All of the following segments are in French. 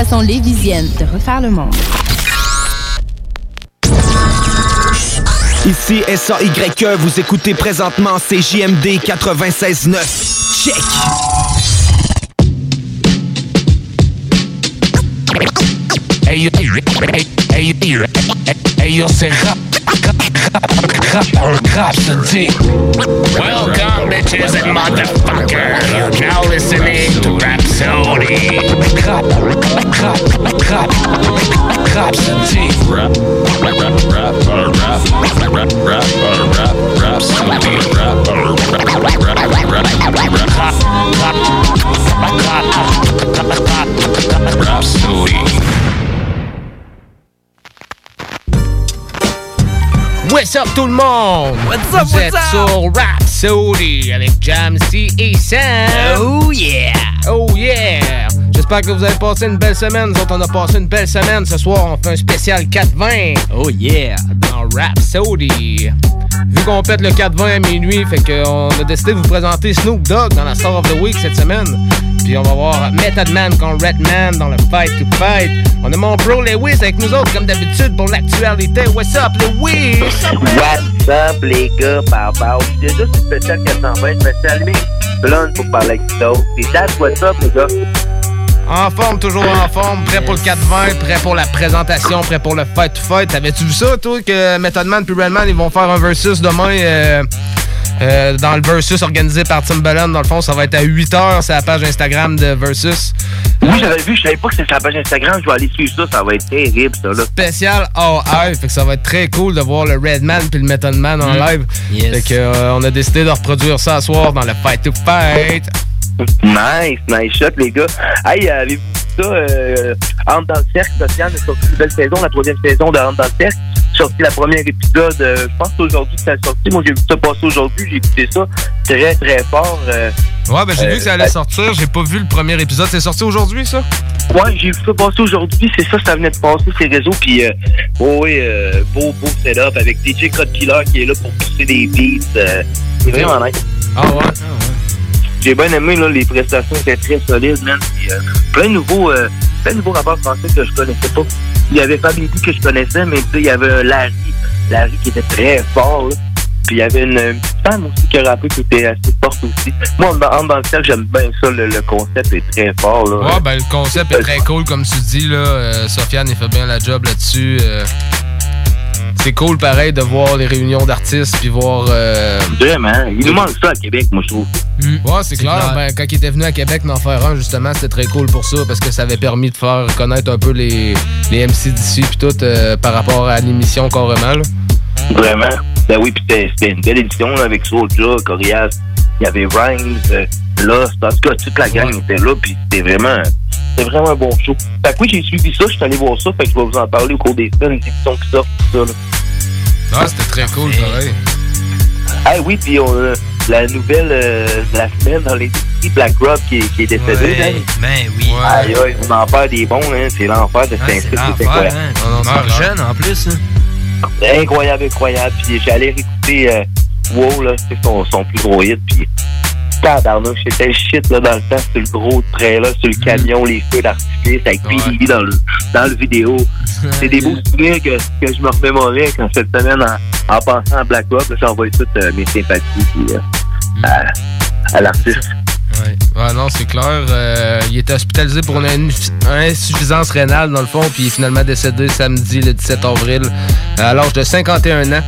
96.9. La façon lévisienne de refaire le monde. Ici S-A-Y-E, vous écoutez présentement CJMD 96.9. Check! Hey, yo, hey, hey, hey, hey, rhapsody. Welcome, bitches and motherfuckers. You're now listening to Rhapsody. Rap, rap, rap, rhapsody. Rap, rap, What's up tout le monde? What's up, Vous what's êtes up? sur Rhapsody avec Jamsey et Sam. Oh yeah! Oh yeah! J'espère que vous avez passé une belle semaine. Nous autres, on a passé une belle semaine. Ce soir, on fait un spécial 420 Oh yeah! dans Rhapsody. Vu qu'on pète le 420 à minuit, fait qu'on a décidé de vous présenter Snoop Dogg dans la Star of the Week cette semaine. Puis on va voir Method Man contre Redman dans le Fight to Fight. On a mon bro Lewis avec nous autres comme d'habitude pour l'actualité. What's up Lewis? What's up, les gars? Juste une spéciale 420, spéciale Mix Blonde pour parler avec vous autres. Et that's what's up, les gars? En forme, toujours en forme, prêt pour le 420, prêt pour la présentation, prêt pour le fight to fight. T'avais-tu vu ça, toi, que Method Man puis Redman, ils vont faire un versus demain euh, euh, dans le versus organisé par Timbaland? Dans le fond, ça va être à 8h, c'est la page Instagram de Versus. Oui, j'avais vu, je savais pas que c'était la page Instagram. Je vais aller suivre ça, ça va être terrible, ça, là. Spécial AI, fait que ça va être très cool de voir le Redman puis le Method Man en Mm. live. Yes. Fait que euh, on a décidé de reproduire ça ce soir dans le fight to fight. Nice, nice shot, les gars. Hey, euh, avez-vous vu ça? Euh, Entre dans le cercle, Sofiane a sorti une nouvelle saison, la troisième saison de Entre dans le cercle. Sorti la première épisode, euh, je pense aujourd'hui que ça a sorti. Moi, j'ai vu ça passer aujourd'hui, j'ai écouté ça très, très fort. euh, Ouais, ben j'ai vu que ça allait sortir. J'ai pas vu le premier épisode. C'est sorti aujourd'hui, ça? Ouais, j'ai vu ça passer aujourd'hui, c'est ça, ça venait de passer ces réseaux, puis oh, oui, beau, beau setup avec DJ Code Killer qui est là pour pousser des beats. c'est vraiment nice. Ah ouais? J'ai bien aimé, là, les prestations étaient très solides, man. Puis, euh, plein de nouveaux, euh, plein de nouveaux rappeurs français que je connaissais pas. Il y avait Fabien que je connaissais, mais tu sais, il y avait Larry, Larry qui était très fort, là. Puis il y avait une, femme aussi qui a rappé qui était assez forte aussi. Moi, en, en dans le cercle, j'aime bien ça, le, le concept est très fort, là. Ouais, ben le concept est très cool, comme tu dis, là. Euh, Sofiane, il fait bien la job là-dessus. euh. c'est cool, pareil, de voir les réunions d'artistes, puis voir... euh, Vraiment, il nous manque ça à Québec, moi, je trouve. Ouais, c'est clair. Ben, quand il était venu à Québec d'en faire un, justement, c'était très cool pour ça, parce que ça avait permis de faire connaître un peu les, les MC d'ici, puis tout, euh, par rapport à l'émission carrément, là. Vraiment. Ben oui, puis c'était c'était une belle édition là, avec Soulja, Corias, il y avait Rhymes, euh, Lost, en tout cas, toute la gang était là, puis c'était vraiment, c'était vraiment un bon show. Fait que oui, j'ai suivi ça, je suis allé voir ça, fait que je vais vous en parler au cours des semaines, des émissions qui sortent, tout ça, là. Ah, c'était très cool, pareil. Ah oui, puis on a la nouvelle euh, de la semaine dans les Black Rock qui, est- qui est décédé. Ouais, hein. ben oui. Aïe, aïe, on en perd des bons, hein. C'est l'enfer de Saint-Cyr, c'est incroyable. hein. On meurt jeune, en plus. hein. Incroyable, incroyable. Puis j'allais réécouter euh, WoW, là, c'est son, son plus gros hit. Puis tabarnouche, c'était le shit là, dans le temps. C'était le gros trailer sur le camion, les feux d'artifice avec PDB dans le, dans le vidéo. C'est des beaux souvenirs que, que je me remémorais quand cette semaine, en, en passant à Black Rock, là, j'ai envoyé toutes euh, mes sympathies puis, euh, à, à l'artiste. Ouais. Ouais, non, c'est clair. Euh, il était hospitalisé pour une, insuffisance rénale, dans le fond, puis il est finalement décédé samedi, le 17 avril, à l'âge de 51 ans.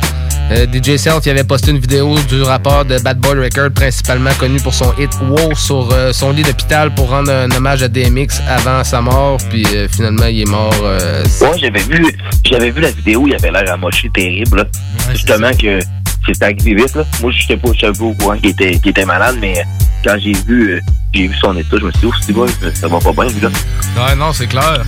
Euh, DJ Self il avait posté une vidéo du rappeur de Bad Boy Record, principalement connu pour son hit Wow sur euh, son lit d'hôpital pour rendre un hommage à DMX avant sa mort, puis euh, finalement il est mort. euh, Ouais, j'avais vu, j'avais vu la vidéo, il avait l'air amoché terrible. là. Justement que c'était arrivé vite. Là. Moi, je pas, j'étais pas au courant qu'il était, qu'il était malade, mais euh, quand j'ai vu, euh, j'ai vu son état, je me suis dit, oh, c'est bon, ça va pas bien, lui, là. Ouais, non, c'est clair.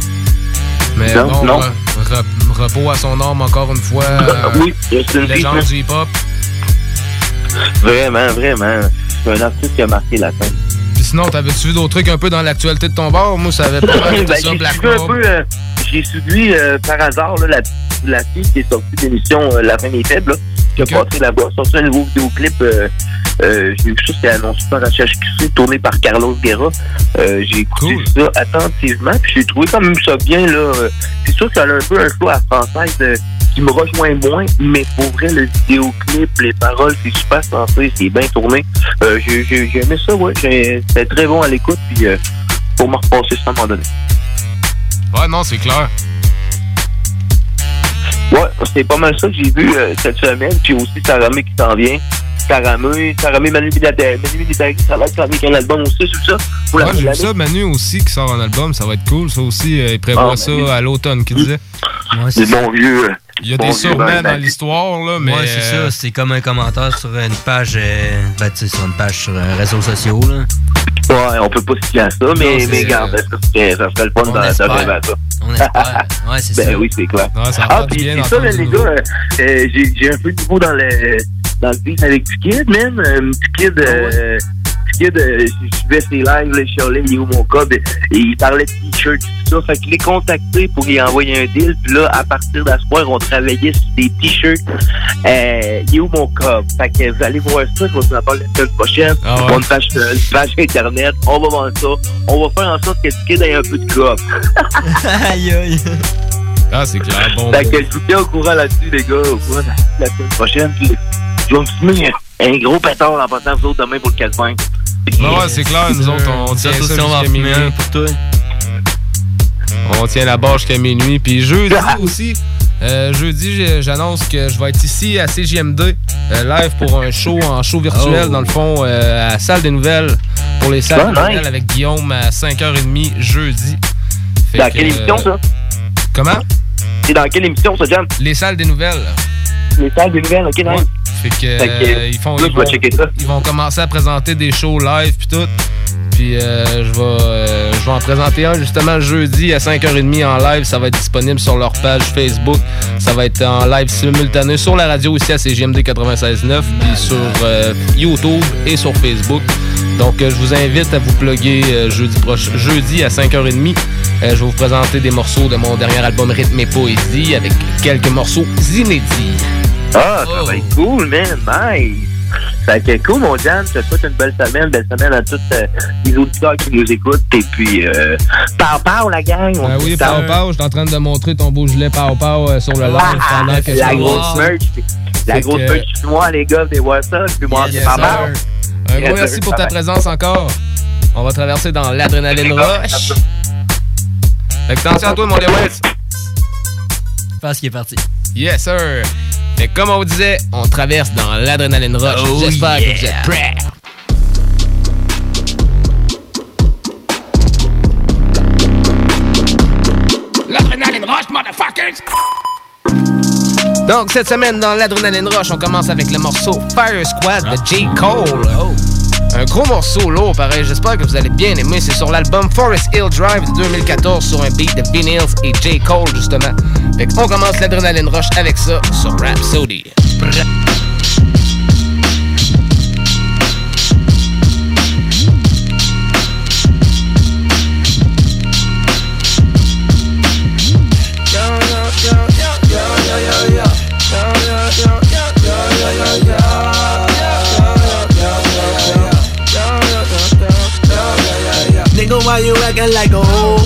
Mais Non, non. re- re- repos à son âme encore une fois. euh, oui, c'est une légende du hip-hop. Vraiment, vraiment. C'est un artiste qui a marqué la scène. Puis sinon, t'avais-tu vu d'autres trucs un peu dans l'actualité de ton bar? Moi, ça avait pas Ben, ça, Black un peu, euh, j'ai suivi par hasard là, la, la fille qui est sortie euh, La fin des faibles. là. Qui a passé là-bas. Sorti un nouveau vidéoclip. Euh, euh, j'ai vu ça, c'est annoncé par HHQC, tourné par Carlos Guerra. Euh, j'ai écouté Cool. ça attentivement, puis j'ai trouvé quand même ça bien. là. C'est sûr qu'elle a un peu un flow à française euh, qui me rejoint moins, mais pour vrai, le vidéoclip, les paroles, c'est super sensé, c'est bien tourné. J'ai aimé ça, ouais. C'était très bon à l'écoute, puis pour me repasser ça à un moment donné. Ouais, non, c'est clair. Ouais, c'est pas mal ça que j'ai vu euh, cette semaine. Puis aussi Saramé qui s'en vient. Saramé, Saramé Manu Militari, Manu ça va être avec un album aussi, c'est ça? Pour la Ouais, j'ai vu ça, Manu aussi, qui sort un album, ça va être cool. Ça aussi, euh, il prévoit Ah, ça Manu. à l'automne, qui disait. Ouais, c'est bons vieux. euh, Il y a Bon des Ben dans l'histoire, là, mais... ouais, c'est euh, ça. C'est comme un commentaire sur une page, euh, ben, tu sais, sur une page sur un réseau social, là. Ouais, on peut pas se fier à ça, mais, c'est- mais regarde, ça serait, ça serait le fun rêver à ça. On espère. Ouais, c'est Ben ça. oui, c'est clair. Ah, du puis c'est ça, du les gars, euh, euh, j'ai un peu de nouveau dans le, dans le beat avec Kid. Euh, Kid, euh, Kid, euh, je je suivais ses lives, là, je allé, il est où mon code, et il parlait de t-shirts, tout ça. Fait que je l'ai contacté pour lui envoyer un deal, puis là, à partir d'asseoir, on travaillait sur des t-shirts. Euh, il est où mon code? Fait que vous allez voir ça, je vais vous en parler la semaine prochaine. Ah On ouais. une page, une page internet, on va vendre ça. On va faire en sorte que Kid ait un peu de cop. aïe, aïe. Ah, c'est clair, bon. Fait que je vous tiens au courant là-dessus, les gars, au courant de la semaine prochaine. Puis je vais me un, gros pétard en passant vous autres demain pour le 4 20 ouais, c'est clair, nous autres, on tient Ça, jusqu'à minuit. pour toi. On tient la barre jusqu'à minuit. Puis jeudi aussi, euh, jeudi, j'annonce que je vais être ici à CJMD, euh, live pour un show en show virtuel, Oh. dans le fond, euh, à la salle des nouvelles, pour les salles Ah, des nouvelles avec Guillaume à 5h30 jeudi. Fait Dans que, quelle euh, émission, ça? Comment? C'est dans quelle émission, ça, Jam? Les salles des nouvelles. Les salles des nouvelles, ok, nice. Fait que, Fait que, euh, ils font. Vont- checker ça. ils vont commencer à présenter des shows live puis tout. Puis euh, je vais euh, je vais en présenter un justement jeudi à 5h30 en live. Ça va être disponible sur leur page Facebook. Ça va être en live simultané sur la radio aussi à CGMD 96.9 puis sur euh, YouTube et sur Facebook. Donc je vous invite à vous plugger jeudi prochain, jeudi à 5h30. Euh, je vais vous présenter des morceaux de mon dernier album Rythme et Poésie avec quelques morceaux inédits. Ah, ça Oh. va être cool, man. Nice. Fait que cool, mon Jam. Je te souhaite une belle semaine. Belle semaine à tous euh, les auditeurs qui nous écoutent. Et puis, euh, par la gang. On Ah se oui, ciao. Pau, je suis en train de monter ton beau gilet Pau Pau euh, sur le live Ah, pendant que la grosse merch. La grosse que- merch chinois, les gars, des ça. Puis moi, c'est sir. mal. Un gros merci pour ta présence encore. On va traverser dans l'adrénaline rush. Attention à toi, mon Lewis. Parce qu'il est parti. Yes, sir. Que comme on vous disait, on traverse dans l'adrénaline rush. Oh, J'espère que vous êtes prêts. L'adrénaline motherfuckers! Donc, cette semaine, dans l'adrénaline rush, on commence avec le morceau Fire Squad de J. Cole. Un gros morceau lourd, pareil. J'espère que vous allez bien aimer. C'est sur l'album Forest Hill Drive de 2014 sur un beat de Vin Hills et J. Cole, justement. Fait qu'on commence l'adrénaline rush avec ça sur Rhapsody. Why you acting like a hoe?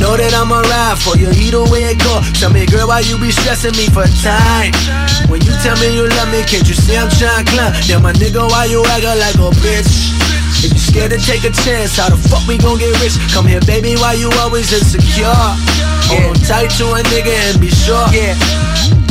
Know that I'ma ride for you, either way it go. Tell me, girl, why you be stressing me for time? When you tell me you love me, can't you see I'm trying to climb? Yeah, my nigga, why you acting like a bitch? If you scared to take a chance, how the fuck we gon' get rich? Come here, baby, why you always insecure? Hold on tight to a nigga and be sure. Yeah.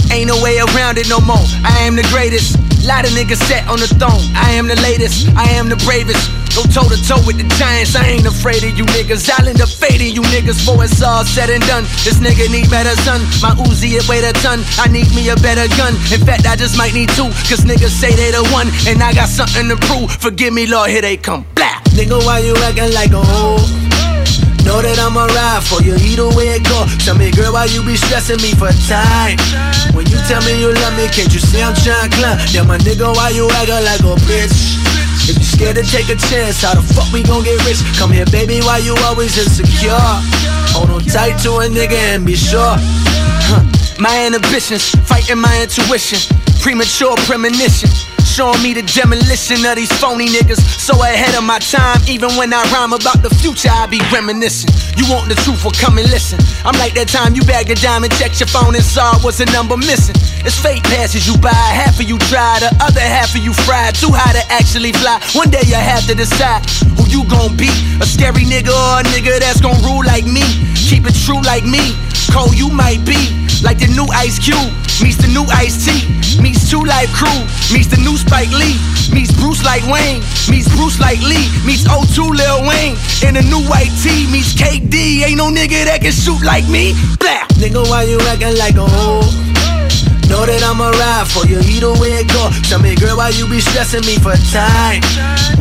Ain't no way around it no more. I am the greatest. Lot of niggas set on the throne. I am the latest. I am the bravest. Go toe to toe with the giants. I ain't afraid of you niggas. I'll end up fading you niggas before it's all said and done. This nigga need better son. My Uzi it weigh a ton. I need me a better gun. In fact, I just might need two. Cause niggas say they the one. And I got something to prove. Forgive me, Lord, here they come. Blah. Nigga, why you acting like a hoe? Know that I'ma ride for you, either way it go. Tell me, girl, why you be stressing me for time? When you tell me you love me, can't you see I'm trying to climb? Yeah, my nigga, why you acting like a bitch? If you scared to take a chance, how the fuck we gon' get rich? Come here, baby, why you always insecure? Hold on tight to a nigga and be sure. Huh. My inhibitions, fighting my intuition. Premature premonition. Showing me the demolition of these phony niggas. So ahead of my time, even when I rhyme about the future, I be reminiscing. You want the truth, well come and listen. I'm like that time you bagged a diamond, checked your phone and saw was a number missing. It's fate passes you by, half of you try, the other half of you fried. Too high to actually fly. One day you have to decide who you gon' be. A scary nigga or a nigga that's gon' rule like me. Keep it true like me. Cold you might be, like the new Ice Cube. Meets the new Ice T. Meets Two Life Crew. Meets the new Spike Lee. Meets Bruce like Wayne. Meets Bruce like Lee. Meets O2 Lil Wayne. In a new white tee. Meets KD. Ain't no nigga that can shoot like me. Blah. Nigga, why you acting like a hoe? Know that I'ma ride for you either way it go. Tell me, girl, why you be stressing me for time?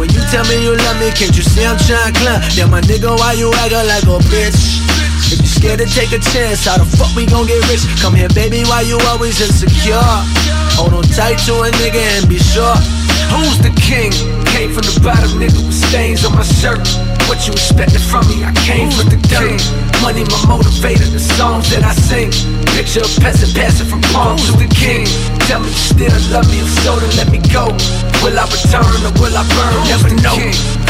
When you tell me you love me, can't you see I'm trying to climb? Yeah, my nigga, why you acting like a bitch? If you scared to take a chance, how the fuck we gon' get rich? Come here, baby, why you always insecure? Hold on tight to a nigga and be sure. Who's the king? Came from the bottom, nigga, with stains on my shirt. What you expected from me? I came from the dirt. Money, my motivator, the songs that I sing. Picture a peasant passing from palm to the king. Tell me you still love me, if so, then let me go. Will I return or will I burn? Never know.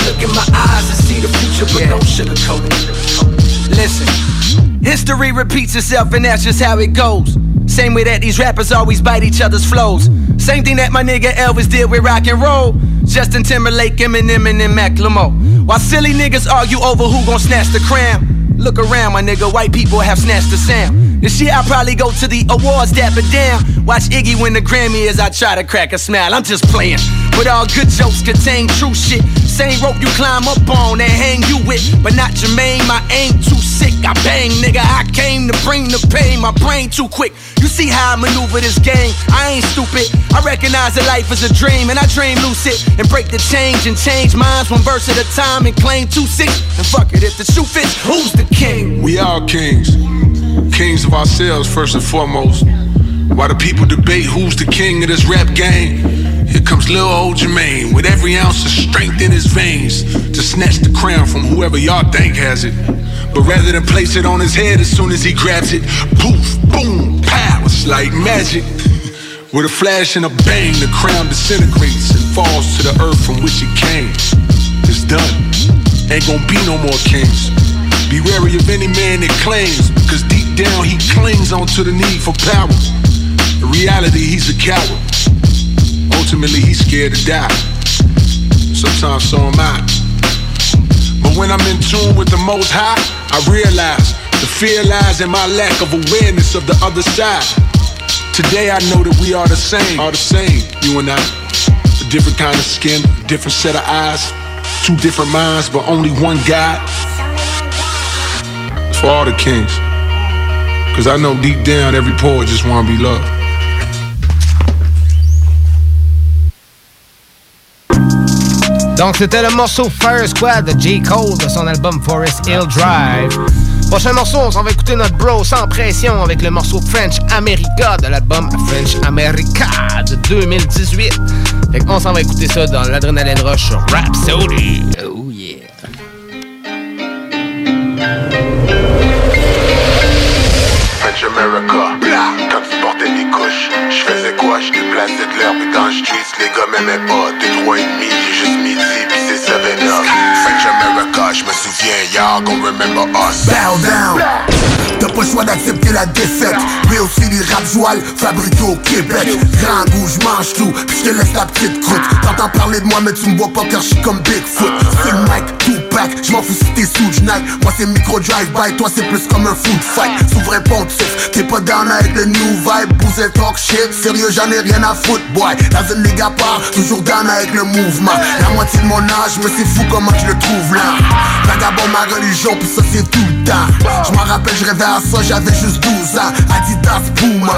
Look in my eyes and see the future, but don't sugarcoat it. Listen, history repeats itself, and that's just how it goes. Same way that these rappers always bite each other's flows. Same thing that my nigga Elvis did with rock and roll. Justin Timberlake, Eminem, and then Macklemore. While silly niggas argue over who gon' snatch the crown. Look around, my nigga, white people have snatched the sound. This year I'll probably go to the awards, dapper down. Watch Iggy win the Grammy as I try to crack a smile. I'm just playing. But all good jokes contain true shit. Same rope you climb up on and hang you with. But not Jermaine, my aim too sick. I bang, nigga, I came to bring the pain. My brain too quick. You see how I maneuver this game. I ain't stupid. I recognize that life is a dream, and I dream lucid and break the change and change minds one verse at a time and claim two six. And fuck it, if the shoe fits, who's the king? We are kings. Kings of ourselves, first and foremost. While the people debate who's the king of this rap game, here comes little old Jermaine with every ounce of strength in his veins to snatch the crown from whoever y'all think has it. But rather than place it on his head as soon as he grabs it, poof, boom, pow, it's like magic. With a flash and a bang, the crown disintegrates and falls to the earth from which it came. It's done. Ain't gonna be no more kings. Be wary of any man that claims, because deep down he clings onto the need for power. In reality, he's a coward. Ultimately, he's scared to die. Sometimes so am I. But when I'm in tune with the Most High, I realize the fear lies in my lack of awareness of the other side. Today I know that we are the same, are the same, you and I. A different kind of skin, different set of eyes, two different minds, but only one God. For all the kings. Cause I know deep down every poet just wanna be loved. Donc, c'était le morceau Fire Squad de J. Cole de son album Forest Hill Drive. Prochain morceau, on s'en va écouter notre bro sans pression avec le morceau French America de l'album French America de 2018. Fait qu'on s'en va écouter ça dans l'Adrenaline Rush Rhapsody. Oh yeah. French America, portais des couches, je faisais quoi? Je déplaçais de l'herbe dans le les gars m'aimaient pas, deux, trois et demi, j'ai juste midi, pis c'est seven up. French America, je me souviens, y'all gon' remember us. Bow down. T'as pas le choix d'accepter la défaite Mais aussi les rap jouales fabriqués au Québec Grand goût, je mange tout, puis je te laisse la petite croûte T'entends parler de moi mais tu me vois pas car je suis comme Bigfoot C'est le mic, tout pack, je m'en fous si t'es sous Nike Moi c'est micro drive-by, toi c'est plus comme un food fight. Souverain pontif, t'es pas down avec le new vibe. Bouzer talk shit, sérieux j'en ai rien à foutre boy. La zone des gars part, toujours down avec le mouvement. La moitié de mon âge, mais c'est fou comment je le trouve là. Vagabond ma religion, puis ça c'est tout le temps. Je m'en rappelle, je rêvais à ça, j'avais juste 12 ans. Adidas Puma,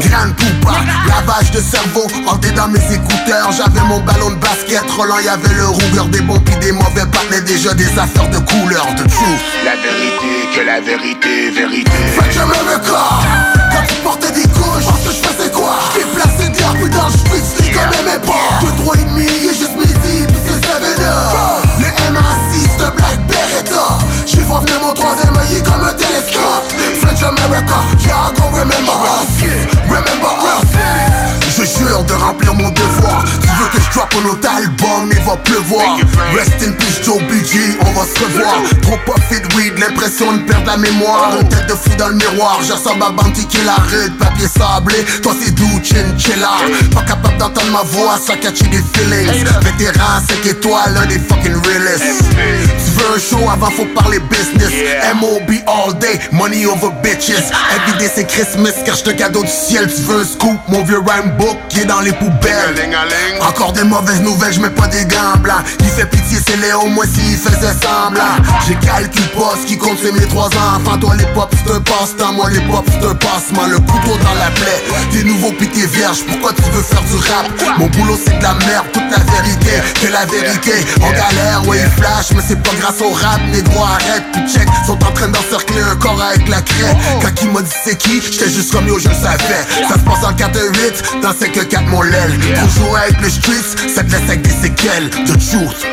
Grande Poupa. Lavage de cerveau, ordé dans mes écouteurs. J'avais mon ballon de basket, Roland y'avait le rougueur Des bons pis des mauvais parlaient déjà des affaires de couleur, de truth La vérité, que la vérité, vérité. Fait que je me le corps Quand tu portais des couches, parce que je faisais quoi? J'ai placé de l'herbe dans le spitz, les gars m'aimaient pas Deux, trois et demi, et juste midi, pis c'est 7 up. Les MA6 de Black Beretta. J'ai voir venir mon troisième œil comme un télescope. French America, y'all gon' remember us. Remember us Je jure voir Tu veux que je drop un autre album, il va pleuvoir. Rest in peace Joe BG, on va se revoir. Trop profit weed, l'impression de perdre la mémoire. Une tête de fou dans le miroir, je ressemble à Bounty qui la rude Papier sablé, toi c'est doux, chinchilla Pas capable d'entendre ma voix, ça catch des feelings. Vétéran, 5 étoiles, l'un des fucking realest. Tu veux un show, avant faut parler business. M.O.B. all day, money over bitches. Everyday c'est Christmas, car je te cadeau du ciel. Tu veux un scoop, mon vieux rhyme book qui est dans les poubelles. Encore des mauvaises nouvelles, je mets pas des blancs. Il fait pitié, c'est Léo, moi s'il faisait semblant. J'ai calculé pas ce qui compte, c'est mes trois enfants Toi les pop, c'est un passe-temps, moi les pop, c'est un passement Le couteau dans la plaie, t'es nouveau pis t'es vierge Pourquoi tu veux faire du rap? Mon boulot c'est de la merde, toute la vérité Que la vérité, on galère, ouais il flash Mais c'est pas grâce au rap, négro arrête Puis check, sont en train d'encercler un corps avec la craie. Quand il m'a dit c'est qui, j'étais juste comme yo, je le savais Ça se passe en 4-8, dans 5-4 mon l'aile jouer avec les streets, ça te laisse avec des séquelles de truth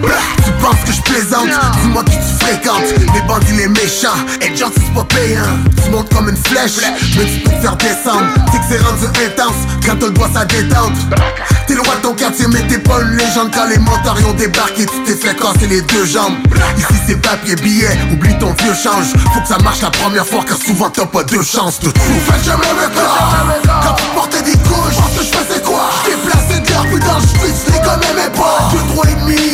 French. Penses que je plaisante. Dis-moi qui tu fréquentes. Les bandits, les méchants. Être gentil, c'est pas payant. Tu montes comme une flèche. Mais tu peux te faire descendre. C'est que c'est rendu intense Quand t'as le doigt, ça détente. T'es le roi de ton quartier Mais t'es pas une légende. Quand les motards ont débarqué Tu t'es fait casser les deux jambes. Ici c'est papier, billet. Oublie ton vieux change. Faut que ça marche la première fois Car souvent t'as pas deux chances de tout. French America Quand tu portais des couches Pense que je faisais quoi? J't'ai placé de l'air Puis dans le street Les gars m'aimaient pas. Deux, trois et demi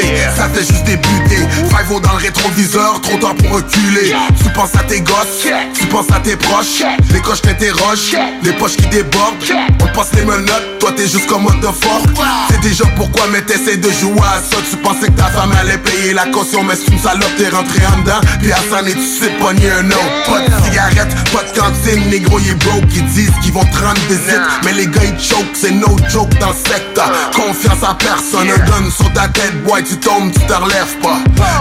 Yeah. Ça fait juste débuter Five dans le rétroviseur Trop tard pour reculer. Tu penses à tes gosses Tu penses à tes proches. Les coches t'interrogent Les poches qui débordent. On passe les menottes Toi t'es juste comme what the fuck. C'est déjà pourquoi mais t'essaies de jouer à ça. Tu pensais que ta femme allait payer la caution Mais c'est une salope t'es rentré en dedans. Puis à s'en est tu sais pogner un autre. Pas de cigarette, pas de cantine Négro il est broke Ils disent qu'ils vont te rendre visite. Mais les gars ils choke C'est no joke dans le secteur. Confiance à personne Un gun sur ta tête boy Tu tombes tu te relèves pas.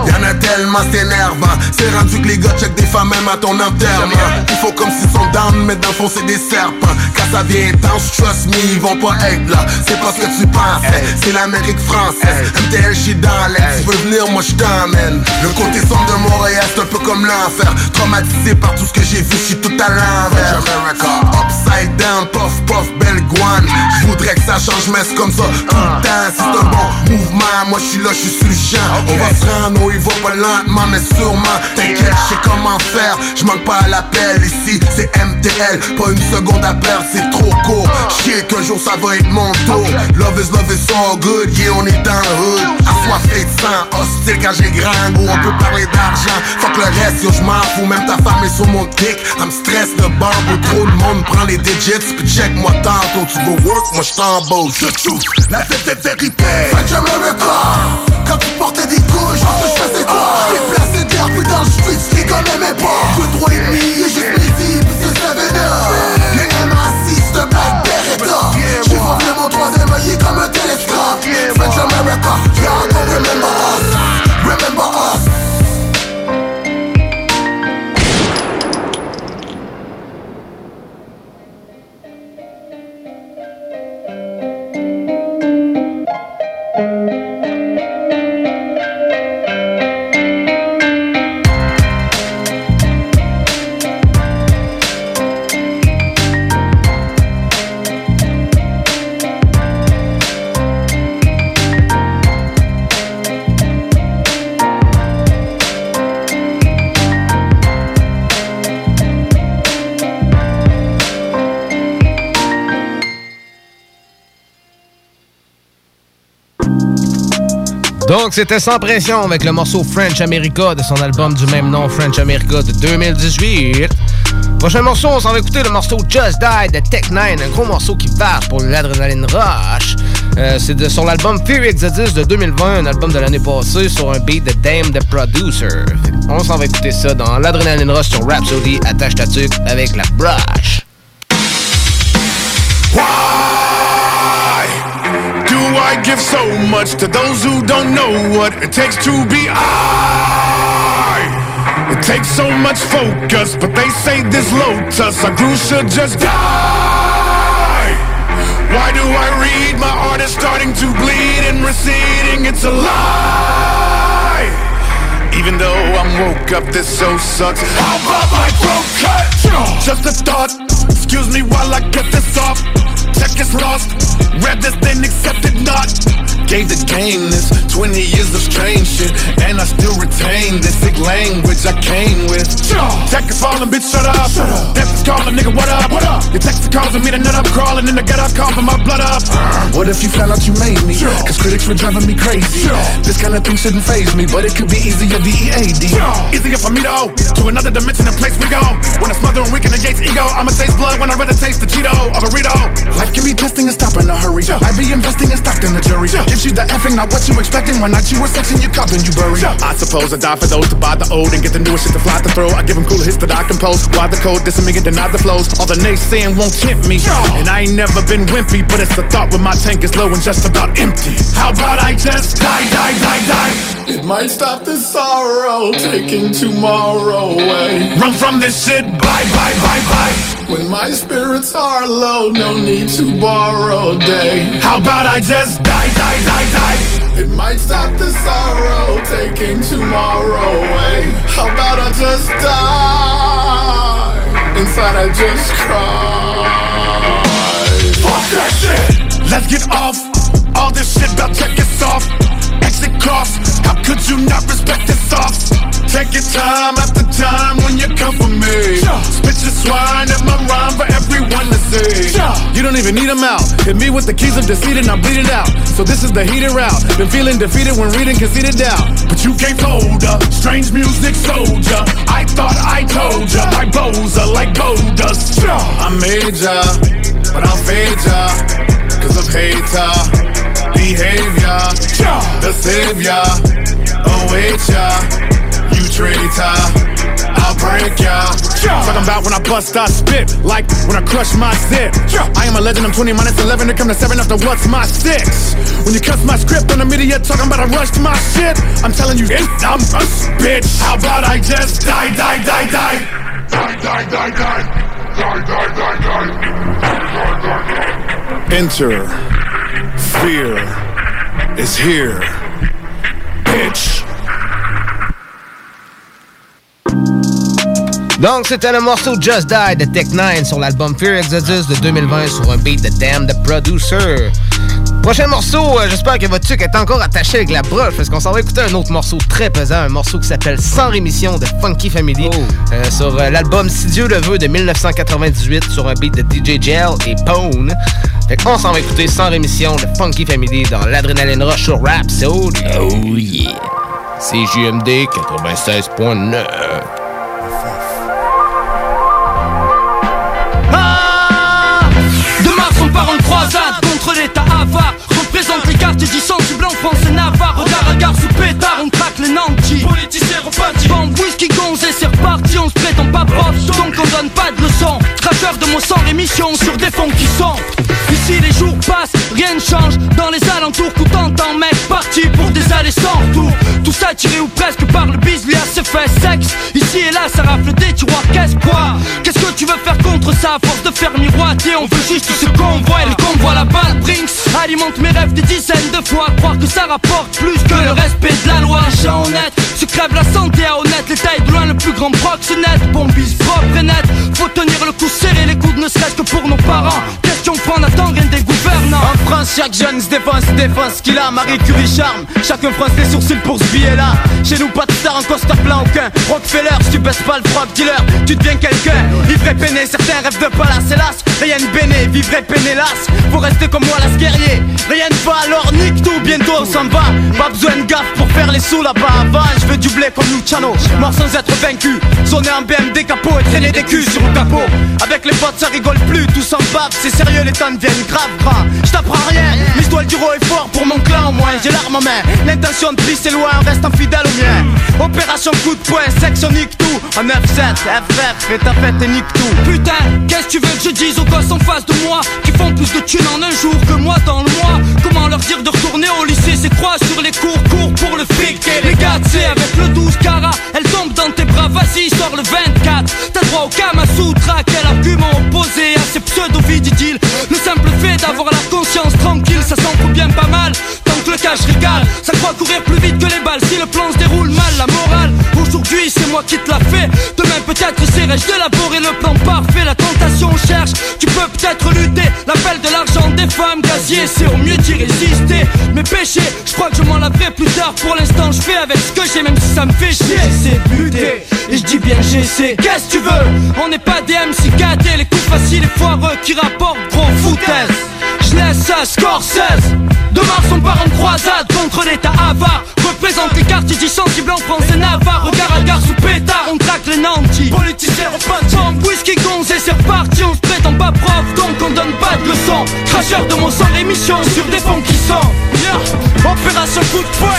Y'en a tellement c'est énervant C'est rendu que les gars check des femmes même à ton enterrement Il faut comme s'ils sont down Mais dans le fond c'est des serpents. Quand ça vient intense trust me Ils vont pas être là. C'est pas ce que tu pensais C'est l'Amérique française. MTL j'suis dans l'air Tu veux venir moi je t'emmène. Le côté sombre de Montréal c'est un peu comme l'enfer. Traumatisé par tout ce que j'ai vu J'suis tout à l'envers. Upside down, puff puff, belle guane. J'voudrais que ça change mais c'est comme ça tout le temps C'est un bon mouvement. Moi j'suis là, j'suis sur On va se rendre où il va pas lentement mais sûrement T'inquiète, j'sais comment faire. J'manque pas à l'appel ici C'est MTL, pas une seconde à perdre C'est trop court. Chier qu'un jour ça va être mon tour. Love is love is so good. Yeah on est dans le hood. Assoiffé de sang, hostile quand j'ai grand goût On peut parler d'argent, fuck le reste yo j'm'en fous. Même ta femme est sur mon dick. I'm stress de barbe trop de monde prend les digits. Puis check moi tantôt. Tu veux work, moi j't'embauche The truth, la fête est vérité. French America Quand tu portais des couches, pense que j'faisais quoi J't'ai placé d'air puis dans le street, les gars m'aimaient pas. Deux, trois et demi Donc, c'était sans pression avec le morceau French America de son album du même nom, French America de 2018. Prochain morceau, on s'en va écouter le morceau Just Die de Tech 9, un gros morceau qui va pour l'adrénaline rush. Euh, c'est de son album Fear Exodus de 2020, un album de l'année passée sur un beat de Dame the Producer. On s'en va écouter ça dans l'adrénaline rush sur Rhapsody, attache ta tuque avec la brush. Give so much to those who don't know what it takes to be I? It takes so much focus, but they say this lotus, a groove should just die. Why do I read my art is starting to bleed and receding? It's a lie. Even though I'm woke up, this so sucks. How about my throat cut? Just a thought. Excuse me while I get this off. Check is lost. Read this, then accepted not. Gave the game this 20 years of strange shit, and I still retain this sick language I came with. Check is falling, bitch, shut up. Shut up. Death is calling, nigga, what up? What up? Your text is causing me to nut up, crawling in the up, coughing my blood up. What if you found out you made me? Cause critics were driving me crazy. This kind of thing shouldn't phase me, but it could be easier, D-E-A-D. Easier for me to owe to another dimension and place we go. When I smother and weaken the Yates ego, I'ma taste blood when I rather taste the Cheeto or burrito. Life can be testing and stop in a hurry. I be investing in stock in the jury. Gives you the effing, not what you expecting. When not you were sexing, you cop and you bury. I suppose I die for those to buy the old and get the newest shit to fly to throw. I give them cooler hits that I compose. Why the code, this and me get denied the flows. All the naysaying won't tempt me. And I ain't never been wimpy, but it's the thought when my tank is low and just about empty. How about I just die, die, die, die? It might stop this sorrow, taking tomorrow away. Run from this shit, bye, bye, bye, bye. When my spirits are low, no need to borrow a day. How about I just die, die, die, die? It might stop the sorrow, taking tomorrow away. How about I just die? Inside I just cry. Fuck that shit! Let's get off all this shit about check it off. You not respect sauce? Take your time after time when you come for me. Spit your swine at my rhyme for everyone to see. You don't even need them out. Hit me with the keys of deceit and I'm it out. So this is the heated route. Been feeling defeated when reading conceited doubt. But you can't hold up. Strange music soldier. I thought I told ya. My bows are like gold dust. I made ya, but I'll fade ya. Cause of hater behavior. The savior await ya. You traitor, I'll break ya. Talking about when I bust, I spit. Like when I crush my zip. I am a legend, I'm 20 minus 11 to come to 7 after what's my 6. When you cuss my script on the media, talking about I rushed my shit. I'm telling you, I'm a bitch. How about I just die, die, die, die? Die, die, die, die. Die, die, die, die. Die, die, die. Enter. Fear is here. Bitch. Donc, c'était le morceau Just Die de Tech9 sur l'album Fear Exodus de 2020 sur un beat de Damn the Producer. Prochain morceau, euh, j'espère que votre tuque est encore attaché avec la broche parce qu'on s'en va écouter un autre morceau très pesant, un morceau qui s'appelle Sans rémission de Funky Family euh, sur euh, l'album Si Dieu le veut de 1998 sur un beat de DJ Gel et Pone. Fait qu'on s'en va écouter Sans rémission de Funky Family dans l'Adrenaline Rush sur Rhapsody. Oh yeah! C'est JMD 96.9. Ah De Mars on part en croisade contre l'état avare Représente les quartiers du sang du blanc français navarre Regard à gare sous pétard on traque les nantis Politiciens repartis Bande whisky gonzé c'est reparti On se prétend pas prof donc on donne pas de leçons De mots sans rémission sur des fonds qui sont Ici les jours passent, rien ne change. Dans les alentours tout entend mec Parti pour des allées sans retour. Tout ça tiré ou presque par le bisblia se fait sexe. Ici et là ça rafle des tiroirs. Qu'est-ce quoi? Qu'est-ce que tu veux faire contre ça? À force de faire miroiter On veut juste ce qu'on voit Et le convoi la balle Brinks Alimente mes rêves des dizaines de fois. Croire que ça rapporte plus que le respect de la loi. Gens honnêtes se crève la santé à honnête. L'état est de loin le plus grand proxénète. Bombise propre et net. Faut tenir le coup serré les coudes ne serait-ce que pour nos parents Question qu'on attend rien des gouvernants En France, chaque jeune se défense, défense qu'il a. Marie Curie charme, chacun fronce les sourcils pour ce billet-là. Chez nous, pas de star en costard plein aucun. Rockefeller, si tu baisses pas le frog dealer, tu deviens quelqu'un. Ivre et peiné, certains rêvent de palace, hélas. Rien de béné, vivre peiné, hélas. Faut rester comme moi, las guerrier. Rien ne va, alors nique tout, bientôt on s'en va. Pas besoin de gaffe pour faire les sous là-bas. Avant, je veux du blé comme Luciano. Mort sans être vaincu. Sonner en BMD capot et traîner des culs sur le capot. Avec les potes, ça rigole plus, tout s'en bave. C'est sérieux, les temps deviennent grave gras. Je t'apprends rien, l'histoire du roi est fort pour mon clan au moins. J'ai l'arme en main, l'intention de pisser loin, reste fidèle au mien. Opération coup de poing, section nique tout. En 9-7, FF, fais ta fête et nique tout. Putain, qu'est-ce que tu veux que je dise aux gosses en face de moi Qui font plus de thunes en un jour que moi dans le mois? Comment leur dire de retourner au lycée? C'est croix sur les cours, cours pour le fric? Et les gars, sais, avec le 12 cara Elle tombe dans tes bras, vas-y arguments opposés à ces pseudo-vies, dit-il. Le simple fait d'avoir la conscience tranquille, ça s'en bien pas mal. Tant que le cash régale, ça croit courir plus vite que les balles. Si le plan se déroule mal, la morale, aujourd'hui c'est moi qui te l'a fait. Demain peut-être serai-je d'élaborer le plan parfait. La tentation cherche, tu peux peut-être des femmes, gazier, c'est au mieux d'y résister. Mes péchés, je crois que je m'en laverai plus tard. Pour l'instant, je fais avec ce que j'ai, même si ça me fait chier. J'essaie de lutter, et je dis bien j'essaie. Qu'est-ce que tu veux? On n'est pas des MC gâtés, les coups faciles et foireux qui rapportent gros foutaise. Je laisse ça, Scorsese. De Mars, on part en croisade contre l'état avare. Représente les quartiers du sensible en France et Navarre. Regard à gare sous pétard, on traque les nantis. Politiciens repas Tom, whisky gonze et c'est reparti. On se prétend pas prof, donc on donne pas Cracheur de mon sang, émission sur des fonds qui sont. Yeah. Opération coup de poing,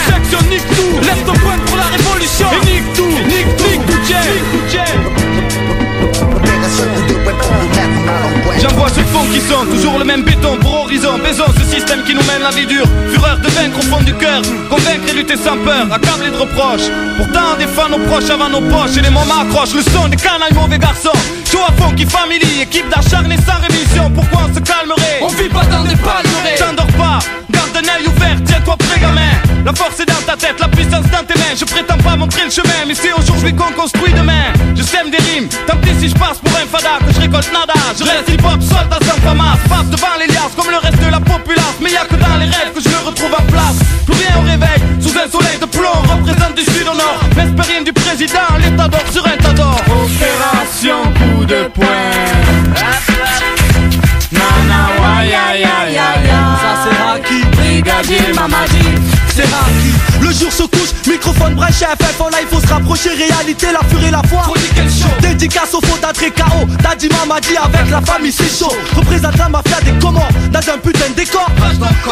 qui sonne, toujours le même béton pour horizon. Baisons ce système qui nous mène la vie dure. Fureur de vaincre au fond du cœur. Convaincre et lutter sans peur, accablé de reproches. Pourtant défend nos proches avant nos poches. Et les moments accrochent. Le son des canailles mauvais garçons. Show à Funky Family, équipe d'acharnés sans rémission. Pourquoi on se calmerait? On vit pas dans des palmeraies. T'endors pas, garde un œil ouvert, tiens-toi prêt gamin La force est dans ta tête, la puissance dans tes mains. Je prétends pas montrer le chemin, mais c'est aujourd'hui qu'on construit demain Je sème des rimes, tant pis si je passe pour un fada Que je récolte nada, je reste hip-hop, soldat sans famas Passe devant les liasses comme le reste de la populace. Mais y'a que dans les rêves que je me retrouve en place. Plus rien au réveil, sous un soleil de plomb Représente du sud au nord, l'espérine du président L'état d'or sur un tas d'or. Opération coup de poing. Nana, ya ya ya ya. Ça c'est Raki Brigadier The I Le jour se couche, microphone branché FF en live faut se rapprocher Réalité, la furie, la foi. Dédicace au faux d'Adré KO Daddy Mamadi avec la famille c'est chaud. Représente la mafia des Comores Dans un putain de décor.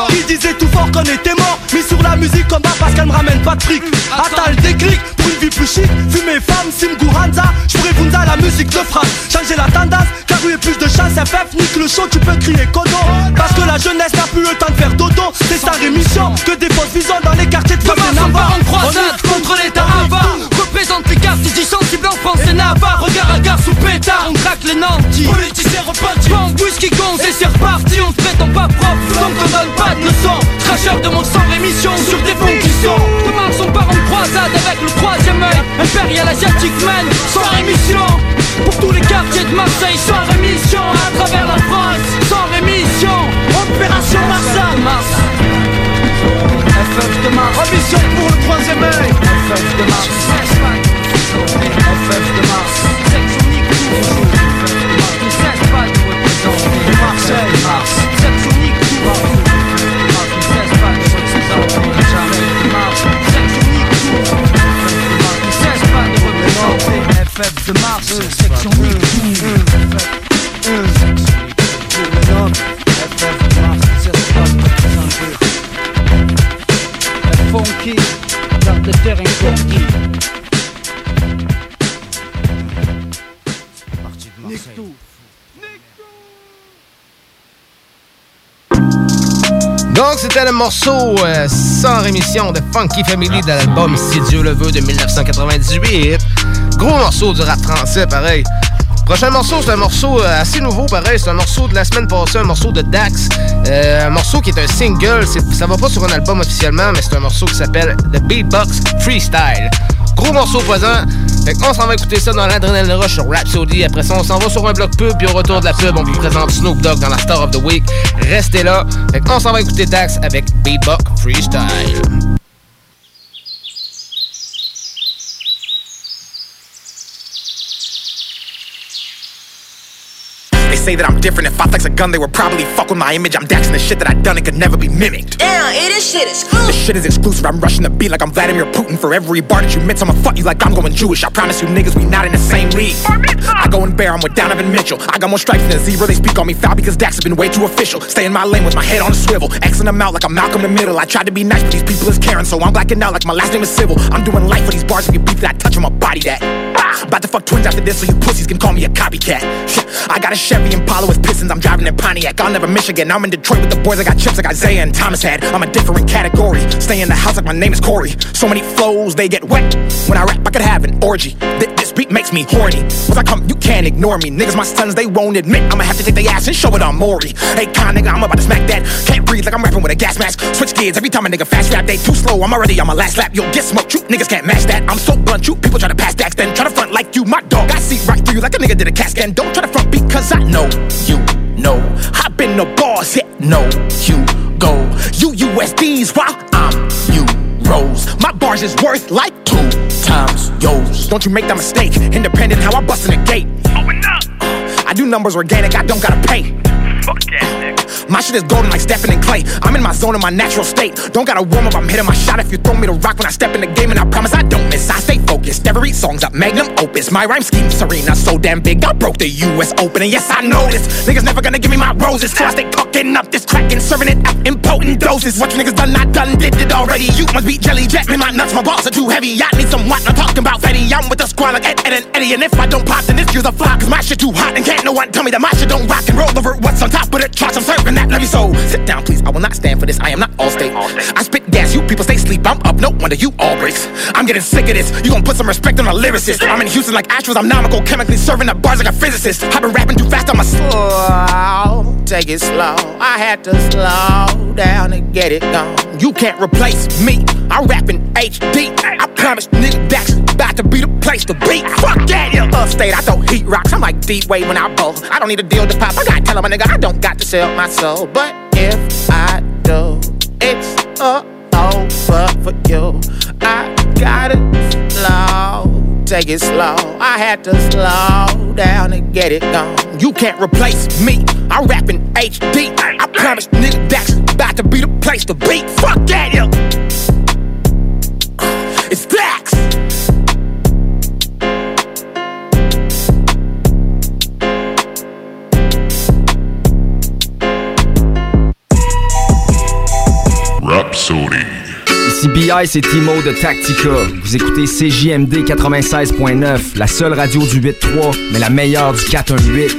Qui disait tout fort qu'on était mort. Mis sur la musique comme parce qu'elle me ramène pas de fric. Attends. Le déclic pour une vie plus chic. Fumer femme, Simgu Hanza J'pourrais la musique de France. Changer la tendance car où est plus de chance FF nique le show tu peux crier codo. Parce que la jeunesse n'a plus le temps de faire dodo. C'est sa rémission que des fausses visions dans les quartiers de Demain, part en croisade contre l'état avare. Représente les quartiers du sensible en France et Navarre Regard à gare sous pétard, on craque les nantis. Politiciens repartis Bang, whisky gonze et c'est reparti. On se prétend pas propre, donc on donne pas de leçons Cracheur de mon sang, rémission sur des fonds qui sont. De Mars on part en croisade avec le troisième œil. Impérial asiatique man, sans rémission. Pour tous les quartiers de Marseille, sans rémission. À travers la France, sans rémission. Opération Marseille de Mars Ambition pour le troisième œil Donc, c'était le morceau euh, sans rémission de Funky Family de l'album Si Dieu le veut de 1998. Gros morceau du rap français, pareil. Prochain morceau, c'est un morceau euh, assez nouveau, pareil. C'est un morceau de la semaine passée, un morceau de Dax. Euh, un morceau qui est un single. Ça va pas sur un album officiellement, mais c'est un morceau qui s'appelle The Beatbox Freestyle. Gros morceau poison. Fait qu'on s'en va écouter ça dans l'Adrenaline Rush sur Rhapsody. Après ça, on s'en va sur un bloc pub. Puis au retour de la pub, on vous présente Snoop Dogg dans la Star of the Week. Restez là. Fait qu'on s'en va écouter Dax avec Beatbox Freestyle. Say that I'm different. If I flex a gun, they would probably fuck with my image. I'm daxing the shit that I done, it could never be mimicked. Damn, it this shit is cool. This shit is exclusive. I'm rushing the beat like I'm Vladimir Putin. For every bar that you miss, I'ma fuck you like I'm going Jewish. I promise you niggas, we not in the same league. I go in bear, I'm with Donovan Mitchell. I got more stripes than a zebra. They speak on me foul because Dax has been way too official. Stay in my lane with my head on a swivel. Xing them out like I'm Malcolm in the middle. I tried to be nice, but these people is Karen, so I'm blacking out like my last name is Civil. I'm doing life for these bars. If you beef that, I touch on my body that. About to fuck twins after this, so you pussies can call me a copycat. I got a Chevy Impala with pistons, I'm driving in Pontiac. I'll never Michigan. I'm in Detroit with the boys. I got chips like Isaiah and Thomas had. I'm a different category. Stay in the house like my name is Corey. So many flows, they get wet. When I rap, I could have an orgy. Th- This beat makes me horny. Once I come, you can't ignore me. Niggas, my sons, they won't admit. I'ma have to take their ass and show it on Maury. Hey, con nigga, I'm about to smack that. Can't breathe like I'm rapping with a gas mask. Switch gears every time a nigga fast rap. They too slow. I'm already on my last lap. You'll get smoked. You niggas can't match that. I'm so blunt. You people try to pass that, then try to the casket and don't try to front because I know you know. Hop in the bars, hit no, you go. You USDs while I'm you rose. My bars is worth like two times yours. Don't you make that mistake. Independent, how I bust in the gate. I do numbers organic, I don't gotta pay. My shit is golden like Stephen and Clay. I'm in my zone in my natural state. Don't gotta warm up, I'm hitting my shot. If you throw me the rock when I step in the game, and I promise I don't miss. I stay focused. Every song's up, magnum opus. My rhyme scheme serene, I'm so damn big. I broke the US Open, and yes, I know this. Niggas never gonna give me my roses, so I stay cooking up this crack and serving it out in potent doses. What you niggas done, not done, did it already. You must be jelly jet, Me, my nuts, my balls are too heavy. I need some what I'm talking about, Fetty. I'm with the squad like Ed, Ed, and Eddie. And if I don't pop, then this year's a flop, cause my shit too hot, and can't no one tell me that my shit don't rock and roll over what's on top of the charts. I'm serving that levy, so sit down, please. I will not stand for this. I am not all state. I spit gas, you people stay sleep. I'm up, no wonder you all breaks. I'm getting sick of this. You gon' put some respect on a lyricist. I'm in Houston like Astros, I'm astronomical, chemically serving up bars like a physicist. I've been rapping too fast, I'm a slow. Take it slow. I had to slow down to get it gone. You can't replace me. I rap in HD. I promise, nigga, that's about to be the place to be. Fuck that, yeah. Upstate, I throw heat rocks. I'm like deep wave when I bowl. I don't need a deal to pop. I gotta tell 'em, my nigga, I don't got to sell my soul. But if I do, it's a over for you. I gotta slow, take it slow. I had to slow down to get it gone. You can't replace me. I rap in HD. I promise, nigga, that's about to be the place to be. Fuck that, yo. Rhapsody. Ici BI, c'est Timo de Tactica. Vous écoutez CJMD 96.9, la seule radio du 8.3, mais la meilleure du 418.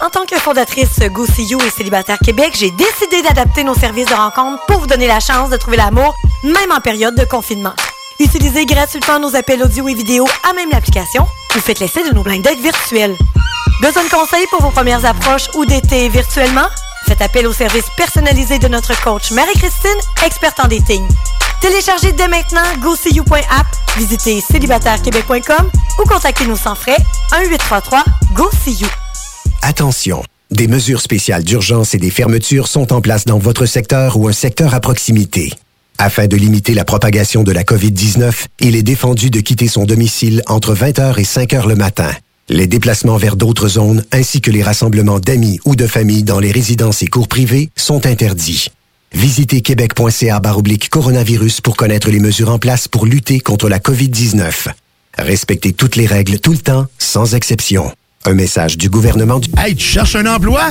En tant que fondatrice Go See You et Célibataire Québec, j'ai décidé d'adapter nos services de rencontre pour vous donner la chance de trouver l'amour, même en période de confinement. Utilisez gratuitement nos appels audio et vidéo à même l'application ou faites l'essai de nos blind dates virtuels. Besoin de conseils pour vos premières approches ou d'été virtuellement? Faites appel au service personnalisé de notre coach Marie-Christine, experte en dating. Téléchargez dès maintenant GoSeeYou.app, visitez célibatairequebec.com ou contactez-nous sans frais 1-833-GO-SEE-YOU. Attention, des mesures spéciales d'urgence et des fermetures sont en place dans votre secteur ou un secteur à proximité. Afin de limiter la propagation de la COVID-19, il est défendu de quitter son domicile entre 20h et 5h le matin. Les déplacements vers d'autres zones ainsi que les rassemblements d'amis ou de familles dans les résidences et cours privés sont interdits. Visitez québec.ca baroblique coronavirus pour connaître les mesures en place pour lutter contre la COVID-19. Respectez toutes les règles tout le temps, sans exception. Un message du gouvernement du... Hey, tu cherches un emploi?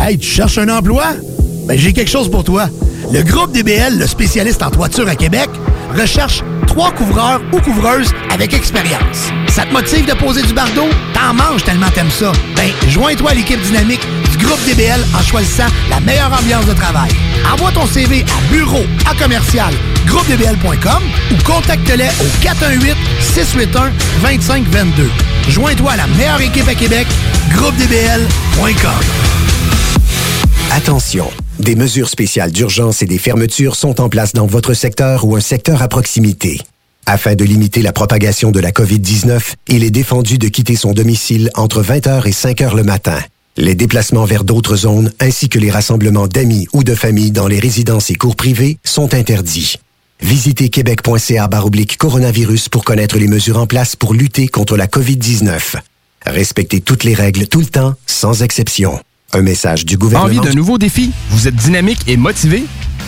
Hey, tu cherches un emploi? Ben, j'ai quelque chose pour toi. Le groupe DBL, le spécialiste en toiture à Québec, recherche trois couvreurs ou couvreuses avec expérience. Ça te motive de poser du bardeau? T'en manges tellement t'aimes ça. Ben, joins-toi à l'équipe dynamique groupe DBL en choisissant la meilleure ambiance de travail. Envoie ton CV à bureau à commercial groupedbl.com ou contacte-les au 418 681 2522. Joins-toi à la meilleure équipe à Québec, groupedbl.com. Attention, des mesures spéciales d'urgence et des fermetures sont en place dans votre secteur ou un secteur à proximité. Afin de limiter la propagation de la COVID-19, il est défendu de quitter son domicile entre 20h et 5h le matin. Les déplacements vers d'autres zones ainsi que les rassemblements d'amis ou de familles dans les résidences et cours privés sont interdits. Visitez québec.ca baroblique coronavirus pour connaître les mesures en place pour lutter contre la COVID-19. Respectez toutes les règles tout le temps, sans exception. Un message du gouvernement. Envie d'un nouveau défi? Vous êtes dynamique et motivé?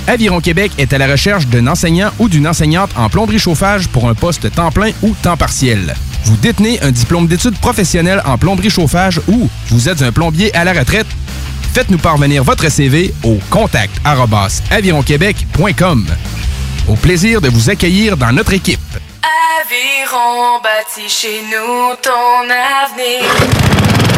Aviron Québec est à la recherche d'un enseignant ou d'une enseignante en plomberie chauffage pour un poste temps plein ou temps partiel. Vous détenez un diplôme d'études professionnelles en plomberie chauffage ou vous êtes un plombier à la retraite? Faites-nous parvenir votre CV au contact avironquebec.com. Au plaisir de vous accueillir dans notre équipe. Aviron bâti chez nous ton avenir.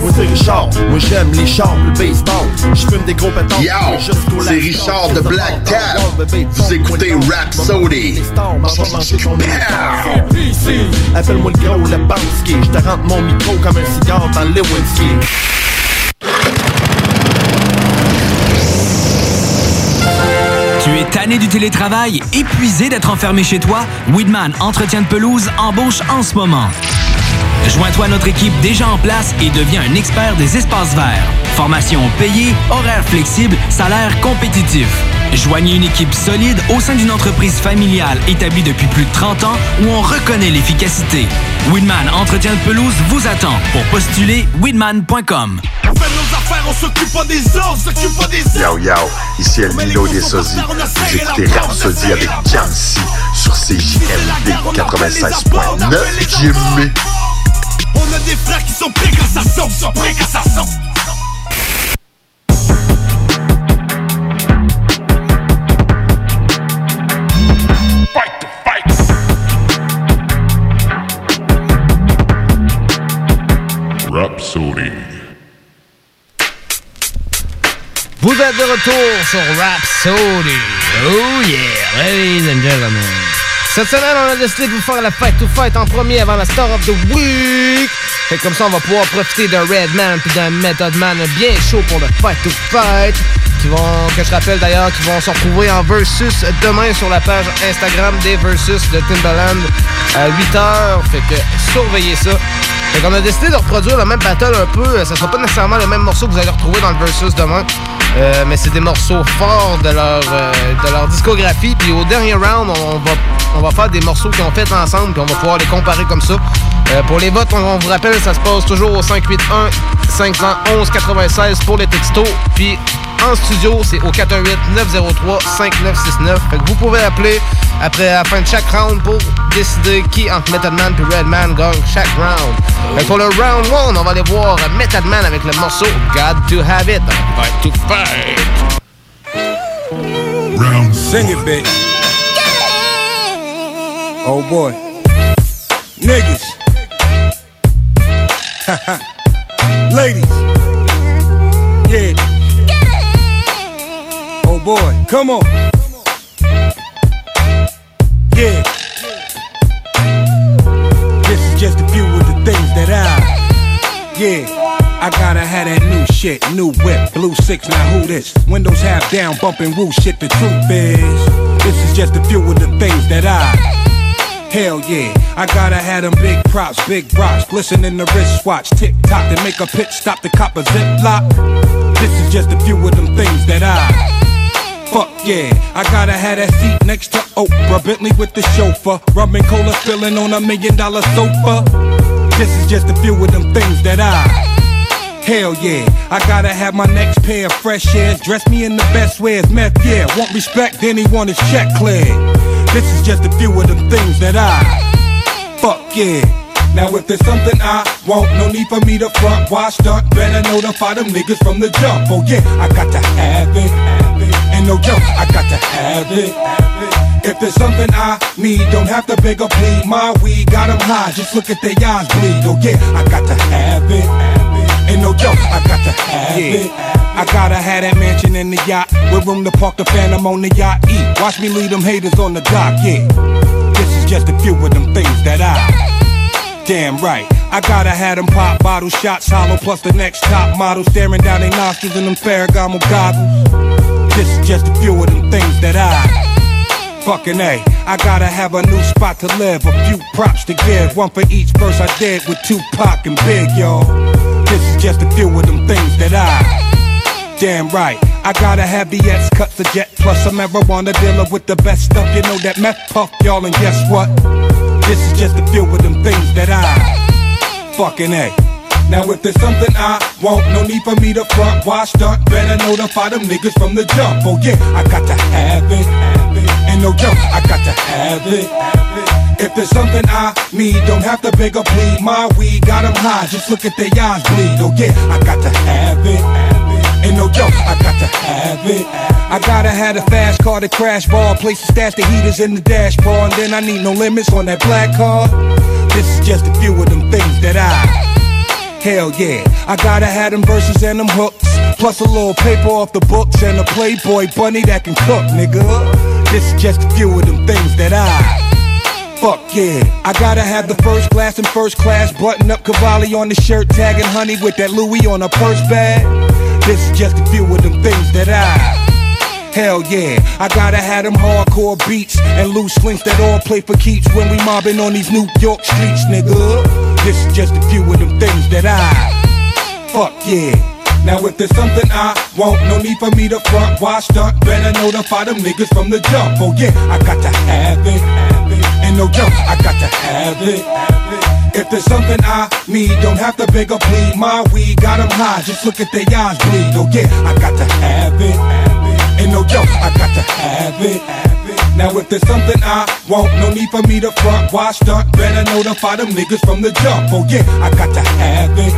Moi c'est Richard, moi j'aime les chars, le baseball. Je fume des gros pétards. Yo, c'est Richard de Black Cat. Vous écoutez Rhapsody. Appelle-moi le gros, le Bansky. Je te rentre mon micro comme un cigare dans le Lewinsky. Tu es tanné du télétravail, épuisé d'être enfermé chez toi? Weedman Entretien de pelouse embauche en ce moment. Joins-toi à notre équipe déjà en place et deviens un expert des espaces verts. Formation payée, horaire flexible, salaire compétitif. Joignez une équipe solide au sein d'une entreprise familiale établie depuis plus de 30 ans où on reconnaît l'efficacité. Weedman Entretien de pelouse vous attend pour postuler weedman.com. On fait nos affaires, on s'occupe pas des autres, on s'occupe pas des Yo yo, ici El Nino des Sosies. Vous écoutez Rhapsody avec Jamsi sur CJMD 96.9 Jimmy. On a des frères qui sont prêts quand ça sonne, sont prêts quand ça. Vous êtes de retour sur Rhapsody. Oh yeah, ladies and gentlemen. Cette semaine, on a décidé de vous faire la fête to fight en premier avant la Star of the Week. Fait comme ça, on va pouvoir profiter d'un Redman puis d'un Method Man bien chaud pour le fight to fight. Qui vont, que je rappelle d'ailleurs, qui vont se retrouver en versus demain sur la page Instagram des versus de Timbaland à 8h. Fait que surveillez ça. Fait qu'on a décidé de reproduire le même battle un peu. Ça sera pas nécessairement le même morceau que vous allez retrouver dans le versus demain. Euh, mais c'est des morceaux forts de leur, euh, de leur discographie. Puis au dernier round, on va, on va faire des morceaux qu'ils ont fait ensemble. Puis on va pouvoir les comparer comme ça. Euh, pour les votes, on, on vous rappelle, ça se passe toujours au 581 511 96 pour les textos. Puis en studio. C'est au 418-903-5969. Fait que vous pouvez appeler après la fin de chaque round pour décider qui entre Method Man et Redman gagne chaque round. Fait que pour le round 1, on va aller voir Method Man avec le morceau God to Have It. Fight to Fight. Round Sing it, bitch. Oh boy. Niggas. Ladies. Yeah. Boy. Come on. Yeah. This is just a few of the things that I. Yeah. I gotta have that new shit, new whip, blue six, now who this? Windows half down, bumping woo shit, the truth is. This is just a few of the things that I. Hell yeah, I gotta have them big props, big rocks, glistening in the wristwatch, tick tock to make a pit stop the copper zip lock. This is just a few of them things that I. Fuck yeah, I gotta have that seat next to Oprah, Bentley with the chauffeur, and cola spilling on a million dollar sofa. This is just a few of them things that I. Hell yeah, I gotta have my next pair of fresh airs. Dress me in the best ways, meth yeah. Want respect, anyone want check cleared. This is just a few of them things that I. Fuck yeah. Now if there's something I want, no need for me to front. Why stunt? Better notify them niggas from the jump. Oh yeah, I got to have it. And no joke, I got to have it. If there's something I need, don't have to beg or plead. My weed got 'em high, just look at their eyes bleed. Oh yeah, I got to have it. Ain't no joke, I got to have it. I gotta have that mansion in the yacht with room to park the phantom on the yacht. Eat, watch me lead them haters on the dock, yeah. This is just a few of them things that I. Damn right, I gotta have them pop bottle shots hollow plus the next top model staring down their nostrils in them Ferragamo goggles. This is just a few of them things that I. Fucking A, I gotta have a new spot to live, a few props to give, one for each verse I did with Tupac and Big, y'all. This is just a few of them things that I. Damn right, I gotta have BS cut the jet plus a marijuana dealer with the best stuff. You know that meth puff, y'all, and guess what? This is just a few of them things that I. Fucking A. Now if there's something I want, no need for me to front. Why stunt? Better notify them niggas from the jump. Oh yeah, I got to have it. And no joke, I got to have it. If there's something I need, don't have to beg or plead. My weed got 'em high, just look at their eyes bleed. Oh yeah, I got to have it. Ain't no joke, I got to have it. I gotta have a fast car to crash bar, place to stash the heaters in the dashboard, and then I need no limits on that black car. This is just a few of them things that I. Hell yeah, I gotta have them verses and them hooks. Plus a little paper off the books and a Playboy bunny that can cook, nigga. This is just a few of them things that I. Fuck yeah, I gotta have the first class and first class button up Cavalli on the shirt, tagging honey with that Louis on a purse bag. This is just a few of them things that I. Hell yeah, I gotta have them hardcore beats and loose links that all play for keeps when we mobbing on these New York streets, nigga. This is just a few of them things that I. Fuck yeah. Now if there's something I want, no need for me to front. Why stunt? Better notify them niggas from the jump. Oh yeah, I got to have it. Ain't no joke, I got to have it. If there's something I need, don't have to beg or plead. My weed got 'em high, just look at their eyes bleed. Oh yeah, I got to have it. Ain't no joke, I got to have it. Now if there's something I want, no need for me to front. Why stunt? Better notify them niggas from the jump. Oh yeah, I got to have it.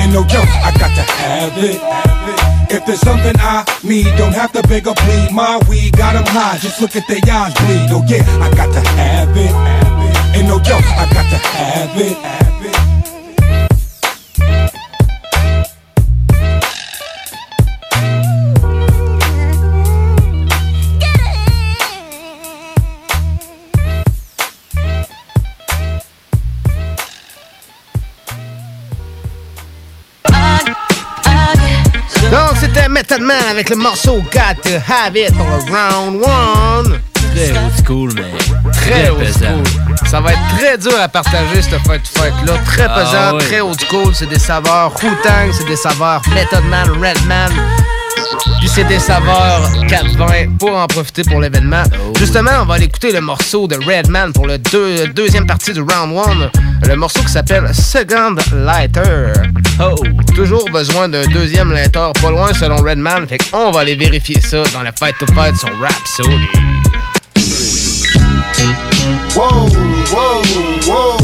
Ain't no joke, I got to have it. If there's something I need, don't have to beg or plead. My weed got 'em high, just look at their eyes bleed. Oh yeah, I got to have it. Ain't no oh, joke, I got to have it. Man avec le morceau Got to Have It pour le round one. Très old school, mais Très très old pesant. school. Ça va être très dur à partager cette fête fête-là. Très Ah pesant, oui. très old school. C'est des saveurs Wu-Tang, c'est des saveurs Method Man, Redman. Puis c'est des saveurs 420 pour en profiter pour l'événement. Justement, on va aller écouter le morceau de Redman pour le deux- deuxième partie du round 1. Le morceau qui s'appelle Second Lighter. Oh! Toujours besoin d'un deuxième lighter pas loin selon Redman. Fait qu'on va aller vérifier ça dans le Fight to Fight sur Rhapsody. Whoa, whoa, whoa.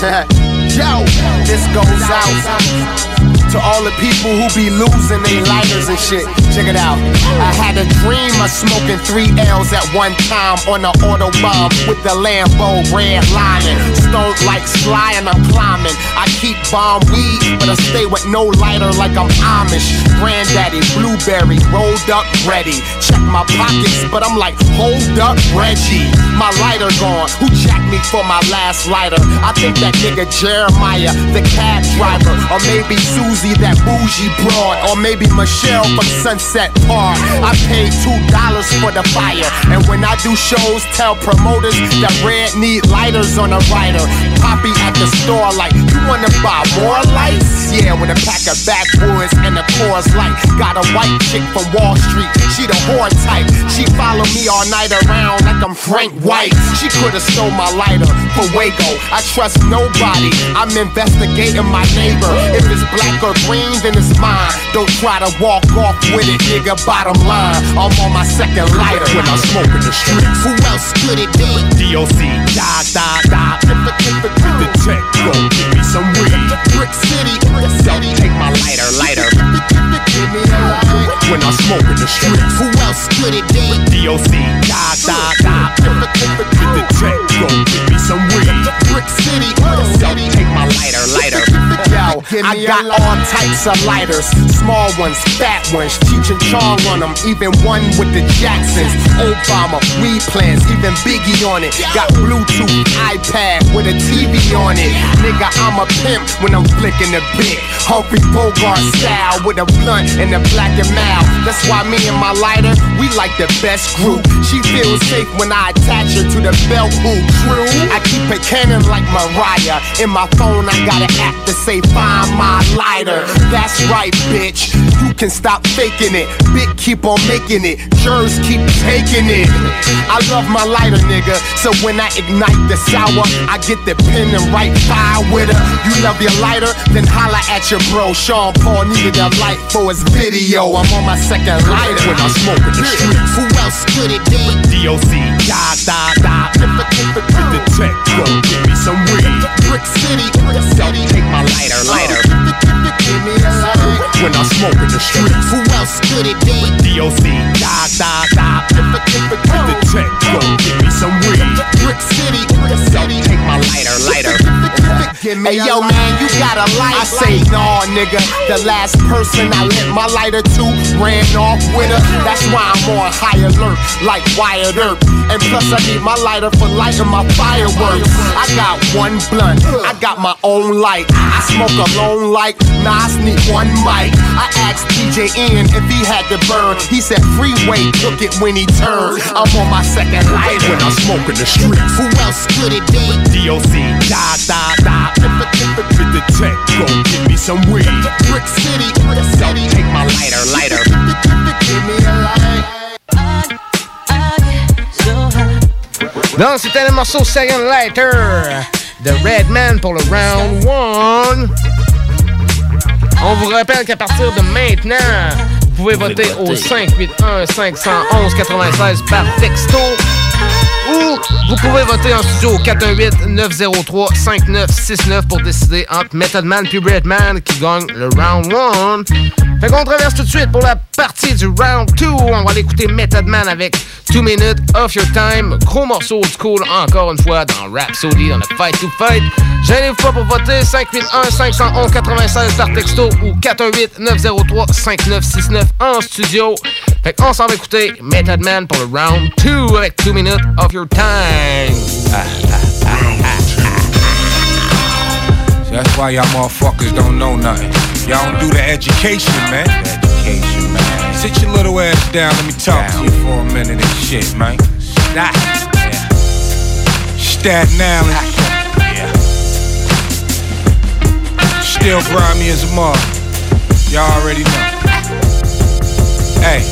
Yo, this goes out to all the people who be losing their lighters and shit. Check it out. I had a dream of smoking three L's at one time on the Autobahn with the Lambo red lining. Stone like Sly and I'm climbing. I keep bomb weed, but I stay with no lighter like I'm Amish. Granddaddy, blueberry, rolled up, ready. Check my pockets, but I'm like, hold up, Reggie. My lighter gone. Who jacked me for my last lighter? I think that nigga Jeremiah, the cab driver, or maybe Susie, that bougie broad, or maybe Michelle from Sunset Park. I paid two dollars for the fire, and when I do shows, tell promoters that Red need lighters on a rider. Poppy at the store, like, you wanna buy more lights? Yeah, with a pack of backwoods and a chorus light. Got a white chick from Wall Street, she the whore type. She follow me all night around like I'm Frank White. She could've stole my lighter for Waco. I trust nobody. I'm investigating my neighbor. If it's black or green, then it's mine. Don't try to walk off with it, nigga. Bottom line, I'm on my second lighter when I smoke in the streets. Who else could it be? DOC, dog, dog, dog. Tipper, tipper, the tech, go give me some weed. Brick City, Brick City. Take my lighter, lighter. Give me a light when I smoke in the streets. Who else could it be? DOC, dog, dog, dog. Tipper, tipper, the tech, go give me some weed. Brick City. Take my lighter, lighter. Yo, I got all types of lighters. Small ones, fat ones, Cheech and Chong on them. Even one with the Jacksons. Obama, weed plans, even Biggie on it. Got Bluetooth, iPad with a TV on it. Nigga, I'm a pimp when I'm flicking the bit. Humphrey Bogart style with a blunt and a black and mild. That's why me and my lighter, we like the best group. She feels safe when I attach her to the belt hoop. True, I keep it cannon like Mariah. In my phone, I got an app to say find my lighter. That's right, bitch. You can stop faking it. Big keep on making it. Jers keep taking it. I love my lighter, nigga. So when I ignite the sour, I get the pen and write fire with her. You love your lighter? Then holla at your bro. Sean Paul needed a light for his video. I'm on my second lighter when I smoke in the streets. Who else could it be? DOC, dog, dog, dog. Tipper, tipper, with the tech, go give me some weed. Brick City, Brick City. Take my lighter, uh, lighter. Give me a light when I smoke in the streets. Who else could it be? DOC, dog. Tipper, tipper, with the tech, go give me some weed. Brick City, Brick City. Take my lighter, lighter. Hey yo man, you got a light. I say nah, nigga. The last person I lit my lighter to ran off with her. That's why I'm on high alert, like Wired Earth. And plus I need my lighter for lighting my fireworks. I got one blunt, I got my own light. I smoke alone like Nas need one mic. I asked DJ Ian if he had to burn. He said freeway took it when he turned. I'm on my second lighter when I smoke in the streets. Who else could it be? DOC, da da da. Tipper, tipper, with the tech, go give me some weed. Brick City, Brick City. Take my lighter, lighter. Give me a light. Ah, ah, non, c'était le morceau Second Lighter de Redman pour le round 1. On vous rappelle qu'à partir de maintenant, vous pouvez voter au 581 511 96 par texto ou vous pouvez voter en studio au 418-903-5969 pour décider entre Method Man puis Redman qui gagne le round 1. Fait qu'on traverse tout de suite pour la partie du round 2. On va aller écouter Method Man avec 2 Minutes of Your Time. Gros morceau old school encore une fois dans Rhapsody, dans le Fight to Fight. Gênez-vous pas pour voter 581-511-96 par texto ou 418-903-5969 en studio. Fait qu'on s'en va écouter Method Man pour le round 2 avec 2 Minutes of Your Time. So that's why y'all motherfuckers don't know nothing. Y'all don't do the education, man. Education, man. Sit your little ass down. Let me talk to you for a minute and shit, man. Stop. Yeah. Staten Island. Yeah. Still grimy as a mug. Y'all already know. Hey,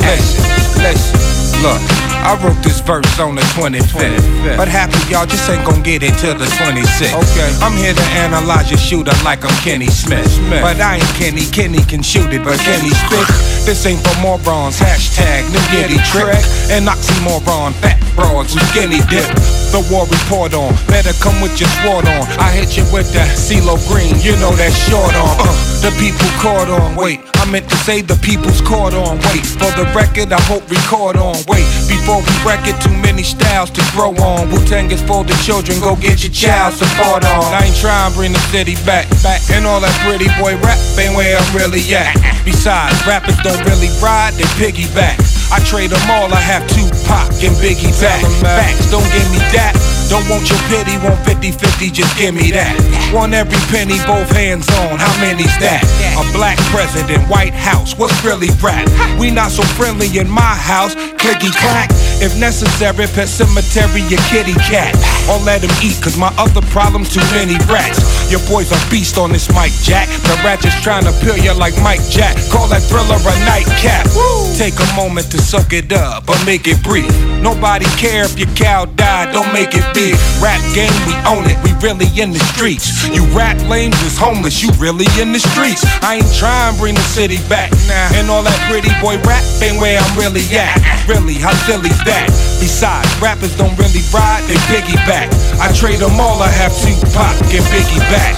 listen, listen, look. I wrote this verse on the 25th. But happy y'all just ain't gonna get it till the 26th. Okay. I'm here to analyze your shooter like I'm Kenny Smith. But I ain't Kenny. Kenny can shoot it, but Kenny spit. This ain't for morons. Hashtag new giddy trick. And oxymoron. Fat broads who skinny dip. The war report on. Better come with your sword on. I hit you with that CeeLo Green. You know that short on. Uh, the people caught on. Wait, I meant to say the people's caught on. Wait, for the record, I hope record on. Wait, before we wreck it, too many styles to grow on. Wu Tang is for the children. Go get your child support on. I ain't trying to bring the city back, back. And all that pretty boy rap ain't where I'm really at. Besides, rappers don't really ride, they piggyback. I trade them all, I have Tupac and Biggie back. Facts, don't give me that. Don't want your pity, want 50-50, just give me that. Want every penny, both hands on, how many's that? A black president, White House, what's really rap? We not so friendly in my house, clicky clack. If necessary, pet cemetery, your kitty cat. Or let him eat, cause my other problem's too many rats. Your boy's a beast on this mic, Jack. The rat just trying to peel you like Mike Jack. Call that thriller a nightcap. Take a moment to suck it up, but make it brief. Nobody care if your cow died, don't make it big. Rap game, we own it, we really in the streets. You rap lames is homeless, you really in the streets. I ain't trying to bring the city back. Nah. And all that pretty boy rap ain't where I'm really at. Really, how silly's that? Besides, rappers don't really ride, they piggyback. I trade them all, I have Tupac and Biggie back.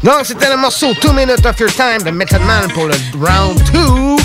Donc, c'était le morceau 2 Minutes of Your Time de Method Man pour le round 2.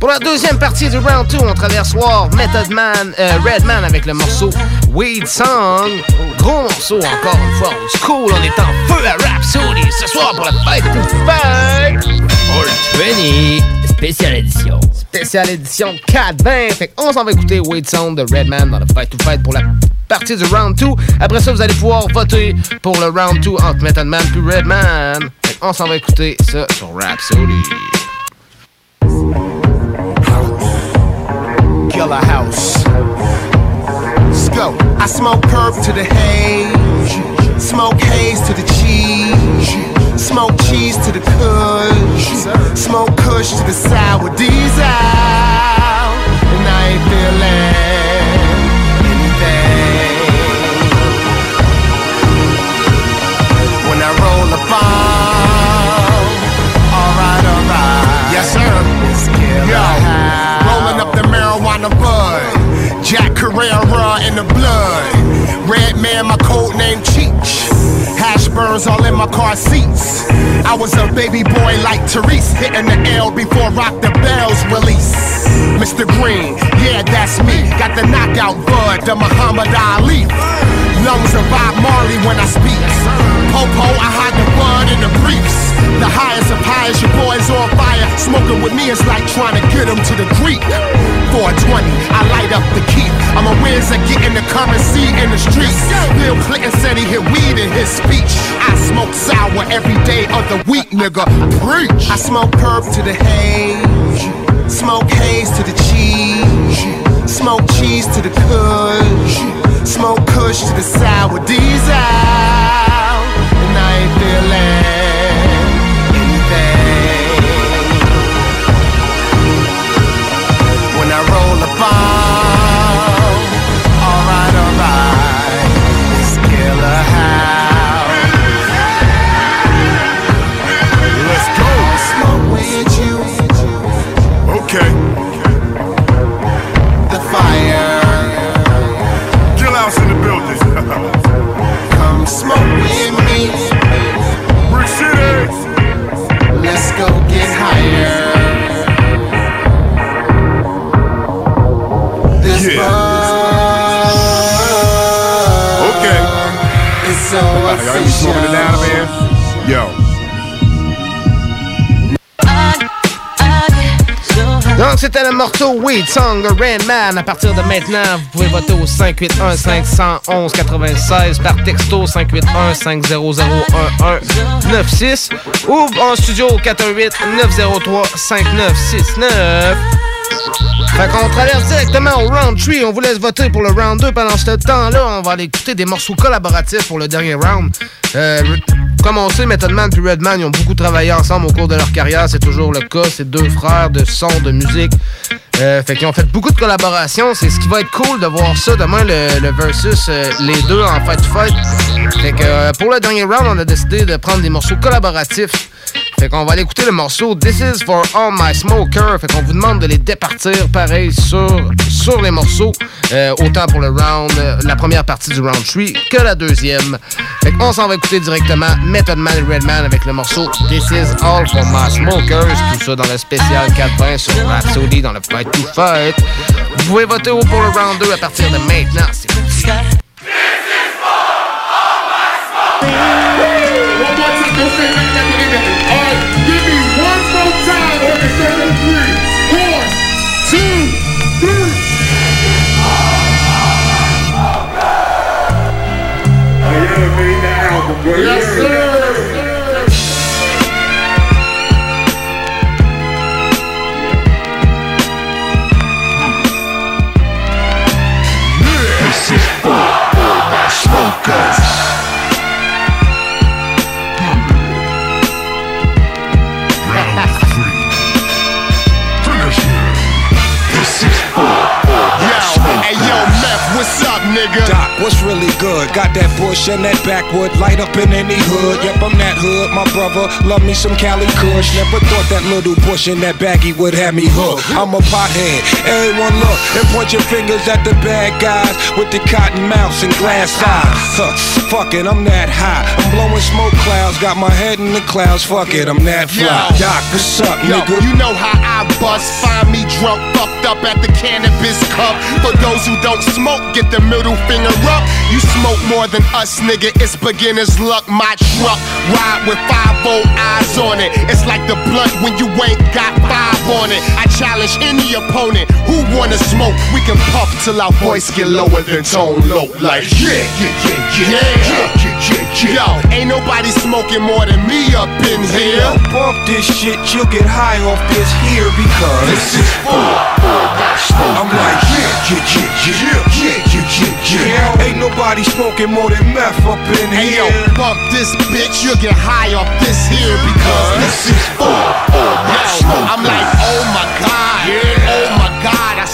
Pour la deuxième partie du round 2, on traverse voir Method Man, euh, Redman avec le morceau Weed Song. Gros morceau encore une fois, old school. On est en feu à Rhapsody ce soir pour la fête to fête. All 20, spéciale édition. Spéciale édition 420. Fait qu'on s'en va écouter Weed Song de Redman dans la fête to fête pour la partie du round 2. Après ça, vous allez pouvoir voter pour le round 2 entre Method Man puis Redman. Fait qu'on s'en va écouter ça sur Rhapsody. Killer House. Let's go. I smoke perp to the haze, smoke haze to the cheese, smoke cheese to the kush, smoke kush to the sour diesel, and I ain't feeling my code name Cheech. Hash burns all in my car seats. I was a baby boy like Therese, hitting the L before Rock the Bells release. Mr. Green, yeah, that's me. Got the knockout bud, the Muhammad Ali. Lungs of Bob Marley when I speak. Popo, I hide the bud in the briefs. The highest of highest, your boy's on fire. Smoking with me is like trying to get him to the Greek. 420, I light up the key. I'm a whiz at getting the currency in the streets. Bill Clinton said he hit weed in his speech. I smoke sour every day of the week, nigga. Preach. I smoke perp to the haze. Smoke haze to the cheese. Smoke cheese to the kush. Smoke kush to the sour diesel. And I ain't feeling Donc, c'était le morceau Weed Song de Rain Man. À partir de maintenant, vous pouvez voter au 581 511 96 par texto 581 500 1196 ou en studio au 418 903 5969. Fait qu'on traverse directement au round 3. On vous laisse voter pour le round 2. Pendant ce temps-là, on va aller écouter des morceaux collaboratifs pour le dernier round. Euh, comme on sait, Method Man et Redman, ils ont beaucoup travaillé ensemble au cours de leur carrière. C'est toujours le cas. C'est deux frères de son, de musique. Euh, fait qu'ils ont fait beaucoup de collaborations. C'est ce qui va être cool de voir ça demain, le, le versus, euh, les deux en fight to fight. Fait que euh, pour le dernier round, on a décidé de prendre des morceaux collaboratifs. Fait qu'on va aller écouter le morceau This is for all my smoker. Fait qu'on vous demande de les départir pareil sur, sur les morceaux. Euh, autant pour le round, la première partie du round 3 que la deuxième. Fait qu'on s'en va écouter directement Method Man et Redman avec le morceau This is all for my smokers. Tout ça dans le spécial 420 sur Rhapsody dans le Fight to Fight. Vous pouvez voter pour le round 2 à partir de maintenant. C'est parti. Yes, sir. Suckers! Nigga? Doc, what's really good? Got that bush and that backwood, light up in any hood. Yep, I'm that hood. My brother love me some Cali Kush. Never thought that little bush in that baggy would have me hooked. I'm a pothead. Everyone look and point your fingers at the bad guys with the cotton mouths and glass eyes. Huh, fuck it, I'm that high. I'm blowing smoke clouds, got my head in the clouds. Fuck it, I'm that fly. Yo. Doc, what's up, Yo, nigga? you know how I bust. Find me drunk, fucked up at the cannabis cup. For those who don't smoke, get the middle finger up. You smoke more than us, nigga. It's beginner's luck. My truck ride with five old eyes on it. It's like the blunt when you ain't got five on it. I challenge any opponent who wanna smoke. We can puff till our voice get lower than tone low. Like yeah, yeah, yeah, yeah, yeah, yeah, yeah. yeah. Yo, ain't nobody smoking more than me up in here. Bump this shit, you'll get high off this here because This is my I'm like, yeah, yeah, yeah, yeah, yeah, yeah, yeah, yeah. Ain't nobody smoking more than meth up in Hey here. yo, bump this bitch, you'll get high off this here because this is for all I'm like, oh my god. I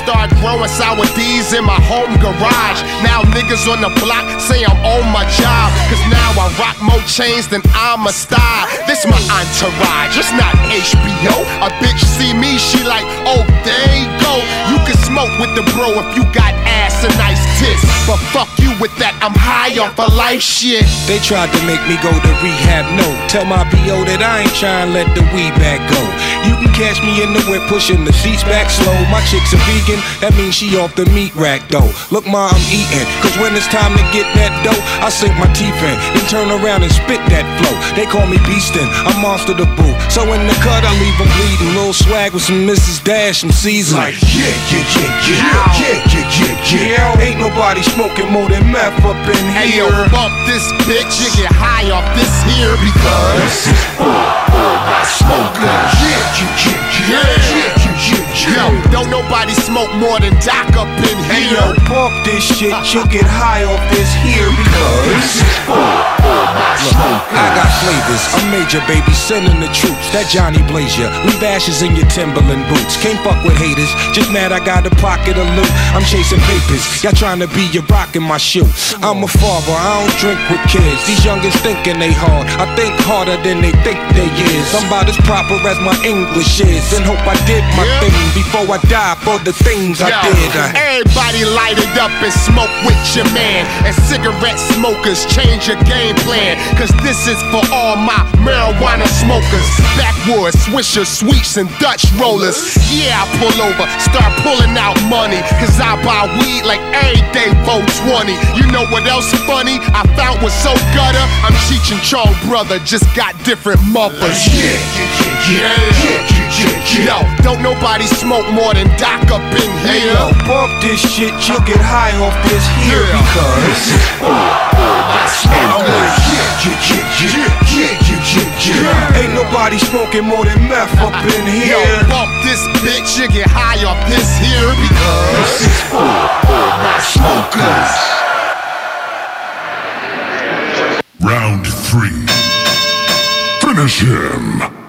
start growing sour D's in my home garage. Now niggas on the block say I'm on my job. Cause now I rock more chains than I'm a star. This my entourage, it's not HBO. A bitch see me, she like, oh, there you go. You can smoke with the bro if you got ass and nice tits. But fuck you with that, I'm high off of life shit. They tried to make me go to rehab, no. Tell my PO that I ain't trying to let the weed back go. You can catch me in the whip pushing the seats back slow. My chick's are vegan, that means she off the meat rack though. Look, ma, I'm eating, cause when it's time to get that dough, I sink my teeth in, then turn around and spit that flow. They call me Beastin', I'm monster the boo. So in the cut, I leave 'em bleeding. Little swag with some Mrs. Dash, some season. Like, yeah, yeah, yeah, yeah, yeah, yeah, yeah, yeah. Ain't nobody smoking more than meth up in Hey yo, here. bump this bitch, you get high off this here because this is for all my smokers. Yeah, yeah, yeah, yeah, yeah, yeah, yeah. Yo, don't nobody smoke more than Doc up in here. Hey here. yo, bump this shit, you'll get high off this here because this is for all my smokers. I got flavors, I'm major baby, sending the troops. That Johnny Blazer, leave ashes in your Timberland boots. Can't fuck with haters, just mad I got a pocket of loot. I'm chasing papers, y'all trying to be your rock in my shoe. I'm a father, I don't drink with kids. These youngins thinking they hard, I think harder than they think they is. I'm about as proper as my English is, and hope I did my thing before I die for the things I Yo, did. I- everybody light it up and smoke with your man. And cigarette smokers, change your game plan. Cause this is for all my marijuana smokers. Backwoods, swishers, sweets, and Dutch rollers. Yeah, I pull over, start pulling out money. Cause I buy weed like every day for 20. You know what else funny? I found was so gutter. I'm Cheech and Chong brother, just got different mothers. Yeah, yeah, yeah, yeah, yeah, yeah, yeah. Yo, don't nobody smoke more than Doc up in Hey here. yo, bump this shit, you'll get high off this here because this is for all my smokers. Yeah, yeah, yeah, yeah, yeah, yeah, yeah, yeah. Ain't nobody smoking more than meth up in here. Yo, bump this bitch, you get high off this here because this is for all my smokers. Round three. Smash him.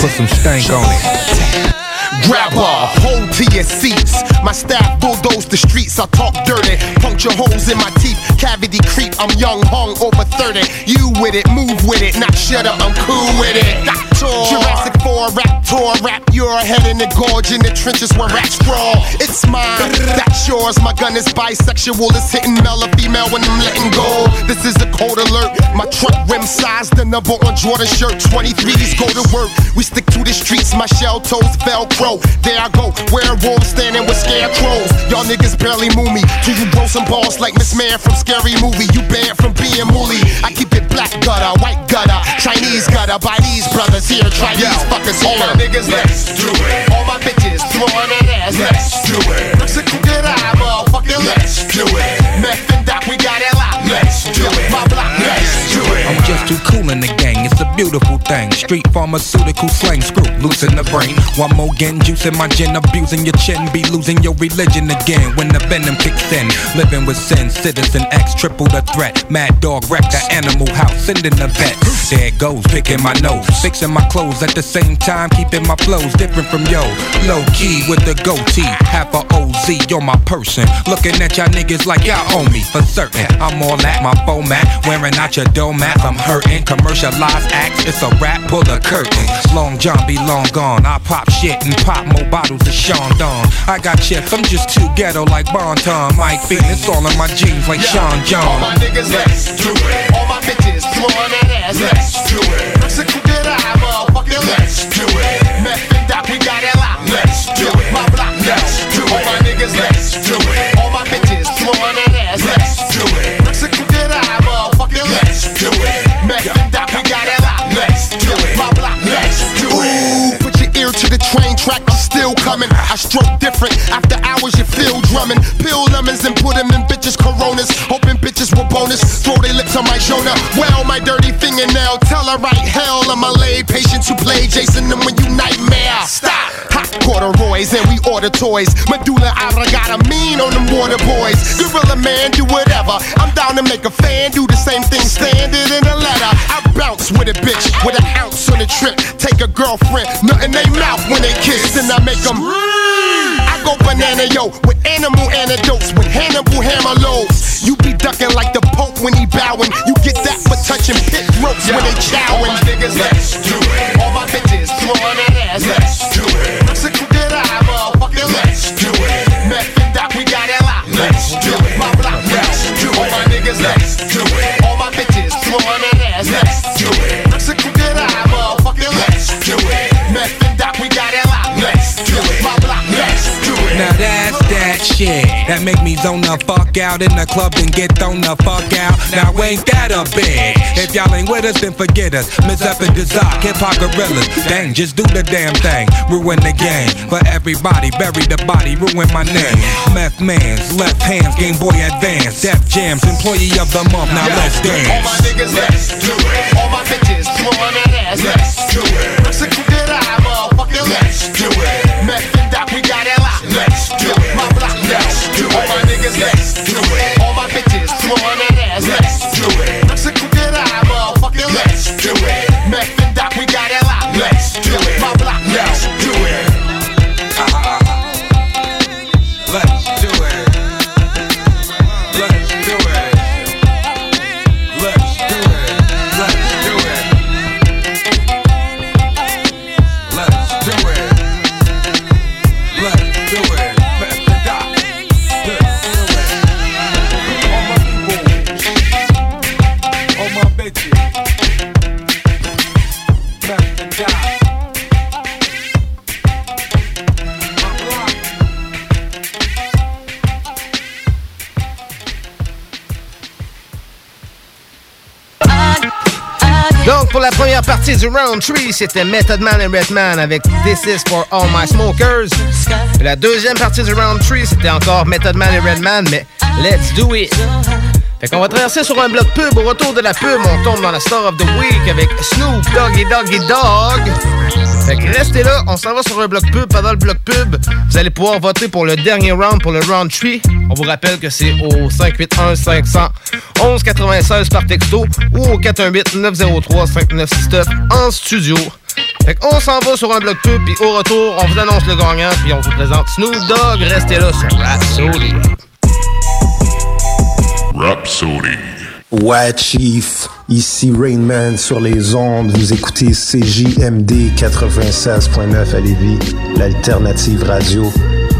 Put some stank on it. Grab off, hold to your seats. My staff bulldoze the streets. I talk dirty, puncture holes in my teeth. Cavity creep. I'm young, hung over 30. You with it, move with it. Not shut up, I'm cool with it. Jurassic 4 rap tour, rap your head in the gorge in the trenches where rats crawl. It's mine, that's yours. My gun is bisexual. It's hitting male or female when I'm letting go. This is a code alert. My truck rim size, the number on Jordan shirt. 23s go to work. We stick to the streets. My shell toes Velcro. There I go, werewolves standing with scarecrows. Y'all niggas barely move me. Till you blow some balls like Miss Man from Scary Movie. You banned from being mooly. I keep it black gutter, white gutter, Chinese gutter. By these brothers here, try these fuckers here. All my niggas, let's do it. All my bitches, throwing that ass, let's do it. Mexico, get out, motherfucker, let's do it. Meth and Doc, we got it locked, let's do it. My block, let's do it. I'm just too cool in the gang, it's a beautiful thing. Street pharmaceutical slang, screw loose in the brain. One more getting juice in my gin, abusing your chin, be losing your religion again. When the venom kicks in, living with sin, citizen X, triple the threat. Mad dog wreck the animal house, sending the vet. There goes, picking my nose, fixing my clothes at the same time, keeping my flows different from yo. Low key with the goatee, half a OZ on my person. Looking at y'all niggas like y'all owe me for certain. I'm all at my format, wearing out your doormat. I'm hurting, commercialized acts, it's a rap, pull the curtain. Long John be long gone, I pop shit and pop more bottles of Sean Don. I got chips, I'm just too ghetto like Bonton. Mike Bean, it's all in my jeans like Sean John. All my niggas, let's do it. All my bitches, throwing that ass, let's do it. Mexico, get out, motherfucker, let's do it. Meth and Doc, we got it locked, let's do it. My block, let's do it. All my niggas, let's do it. All my bitches, throwing that ass, let's do it. Let's do it. Meth and Doc, we got it locked, let's do it. My block, let's do it. Ooh, put your ear to the train track, I'm still coming. I stroke different. After hours, you feel drumming. Peel lemons and put them in bitches' coronas. Hoping bitches will bonus. Throw their lips on my shoulder. Well, my dirty fingernail. Tell her right hell. I'm a lay patients who play Jason and when you nightmare. Corduroys and we order toys. Medulla oblongata mean on them water boys. Gorilla man, do whatever. I'm down to make a fan do the same thing. Standard in a letter. I bounce with a bitch with an ounce on the trip. Take a girlfriend, nothing they mouth when they kiss, and I make them. I go banana yo with animal antidotes with Hannibal hammer loads. You be ducking like the Pope when he bowing. You get that for touching pit ropes when they chowing. All my niggas, let's do it. All my bitches throwing that ass, let's let's do it. All my bitches that ass, let's do it. Motherfucker, let's do it. And Doc, we got it locked, let's do it. My block, let's do it. Now that's that shit that make me zone the fuck out in the club and get thrown the fuck out. Now ain't that a big? If y'all ain't with us, then forget us. Miss Up and Dazak, hip hop gorillas. Dang, just do the damn thing. Ruin the game. For everybody, bury the body, ruin my name. Meth man's left hands, Game Boy Advance. Def Jams, employee of the month. Now let's dance. All my niggas, let's do it. All my bitches throwing that ass, let's do it. Mexico, get out, motherfucker, let's do it. Meth and Doc, we got it locked, let's do it. My block, let's do it. All my niggas, let's do it. All my bitches throwing that ass, let's do it. Mexico, get out, motherfucker, let's do it. Pour la première partie du Round 3, c'était Method Man et Redman avec This Is For All My Smokers. La deuxième partie du Round 3, c'était encore Method Man et Redman, mais Let's Do It. Fait qu'on va traverser sur un bloc pub. Au retour de la pub, on tombe dans la Star of the Week avec Snoop Doggy Doggy Dog. Fait que restez là, on s'en va sur un bloc pub. Pendant le bloc pub, vous allez pouvoir voter pour le dernier round, pour le round 3. On vous rappelle que c'est au 581 500 96 par texto ou au 418 903 5969 en studio. Fait qu'on s'en va sur un bloc pub, puis au retour, on vous annonce le gagnant, puis on vous présente Snoop Dogg. Restez là sur Rhapsody. Rhapsody. Ouais, Chief. Ici Rainman sur les ondes. Vous écoutez CJMD 96.9 à Lévis, l'alternative radio.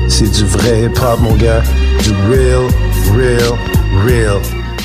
C'est du vrai hip-hop, mon gars. Du real, real, real.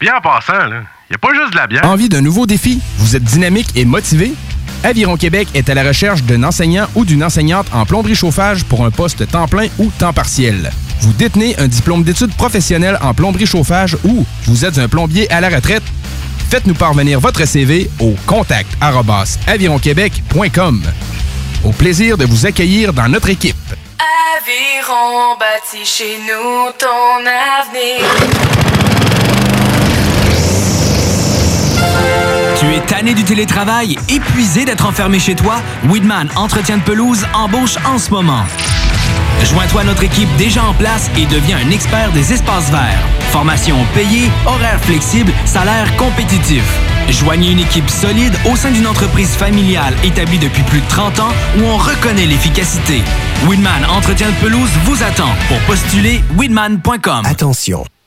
Bien en passant, là, y a pas juste de la bière. Envie d'un nouveau défi? Vous êtes dynamique et motivé? Aviron Québec est à la recherche d'un enseignant ou d'une enseignante en plomberie chauffage pour un poste temps plein ou temps partiel. Vous détenez un diplôme d'études professionnelles en plomberie chauffage ou vous êtes un plombier à la retraite? Faites-nous parvenir votre CV au contact avironquebec.com. Au plaisir de vous accueillir dans notre équipe. Aviron bâti chez nous ton avenir. Tu es tanné du télétravail, épuisé d'être enfermé chez toi? Weedman Entretien de pelouse embauche en ce moment. Joins-toi à notre équipe déjà en place et deviens un expert des espaces verts. Formation payée, horaire flexible, salaire compétitif. Joignez une équipe solide au sein d'une entreprise familiale établie depuis plus de 30 ans où on reconnaît l'efficacité. Weedman Entretien de pelouse vous attend. Pour postuler, weedman.com. Attention,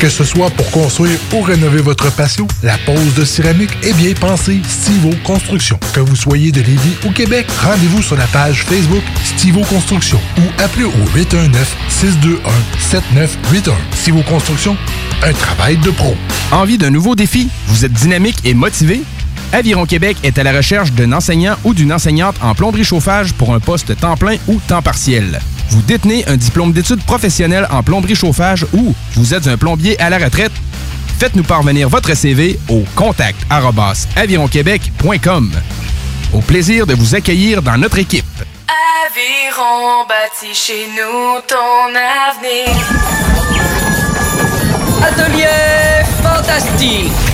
Que ce soit pour construire ou rénover votre patio, la pose de céramique est bien pensée Stivo Construction. Que vous soyez de Lévis ou Québec, rendez-vous sur la page Facebook Stivo Construction ou appelez au 819-621-7981. Stivo Construction, un travail de pro. Envie d'un nouveau défi? Vous êtes dynamique et motivé? Aviron Québec est à la recherche d'un enseignant ou d'une enseignante en plomberie chauffage pour un poste temps plein ou temps partiel. Vous détenez un diplôme d'études professionnelles en plomberie chauffage ou vous êtes un plombier à la retraite? Faites-nous parvenir votre CV au contact avironquebec.com. Au plaisir de vous accueillir dans notre équipe. Aviron bâti chez nous ton avenir. Atelier fantastique.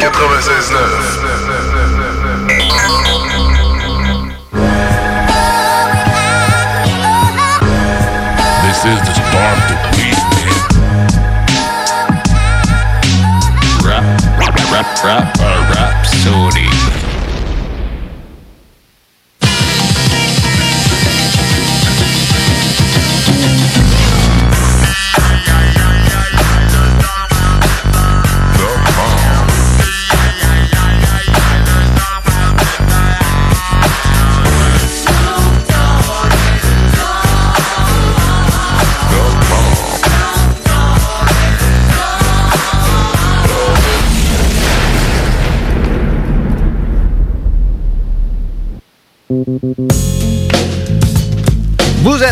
CGMD 96.9. This is the start of the week, man. Rap, rap, rap, rap,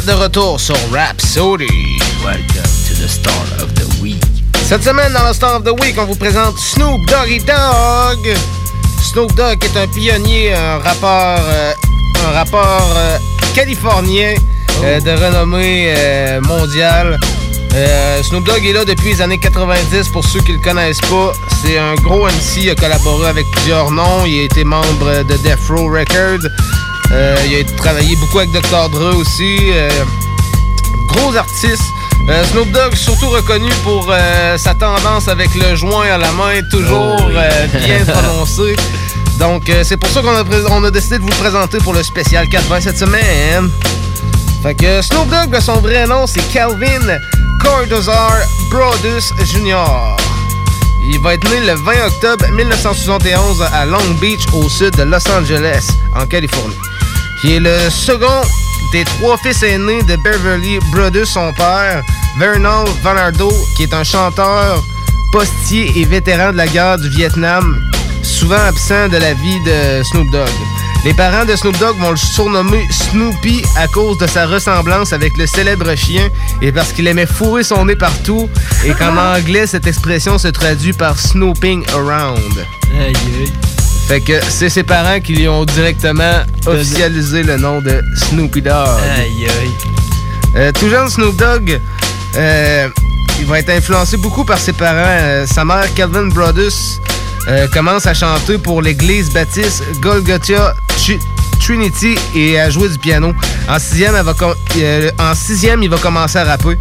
de retour sur Rhapsody. Welcome to the Star of the Week. Cette semaine, dans le Star of the Week, on vous présente Snoop Doggy Dogg. Snoop Dogg est un pionnier, un rappeur, euh, un rappeur euh, californien euh, de renommée mondiale. Snoop Dogg est là depuis les années 90 pour ceux qui le connaissent pas. C'est un gros MC, il a collaboré avec plusieurs noms. Il a été membre de Death Row Records. Euh, il a travaillé beaucoup avec Dr. Dre aussi. Euh, gros artiste. Euh, Snoop Dogg surtout reconnu pour euh, sa tendance avec le joint à la main, toujours euh, bien prononcé. Donc c'est pour ça qu'on a, pré- on a décidé de vous le présenter pour le spécial 80 cette semaine. Fait que Snoop Dogg, son vrai nom, c'est Calvin Cordozar Brodus Jr. Il va être né le 20 octobre 1971 à Long Beach, au sud de Los Angeles, en Californie. Qui est le second des trois fils aînés de Beverly Brodus, son père, Vernal Vanardo, qui est un chanteur, postier et vétéran de la guerre du Vietnam, souvent absent de la vie de Snoop Dogg. Les parents de Snoop Dogg vont le surnommer Snoopy à cause de sa ressemblance avec le célèbre chien et parce qu'il aimait fourrer son nez partout et qu'en anglais, cette expression se traduit par snooping around. Fait que c'est ses parents qui lui ont directement officialisé le nom de Snoopy Dogg. Euh, tout jeune Snoop Dogg, euh, il va être influencé beaucoup par ses parents. Euh, sa mère, Calvin Brodus, euh, commence à chanter pour l'église baptiste Golgotha Tr- Trinity et à jouer du piano. En sixième, elle va com- euh, en sixième, il va commencer à rapper.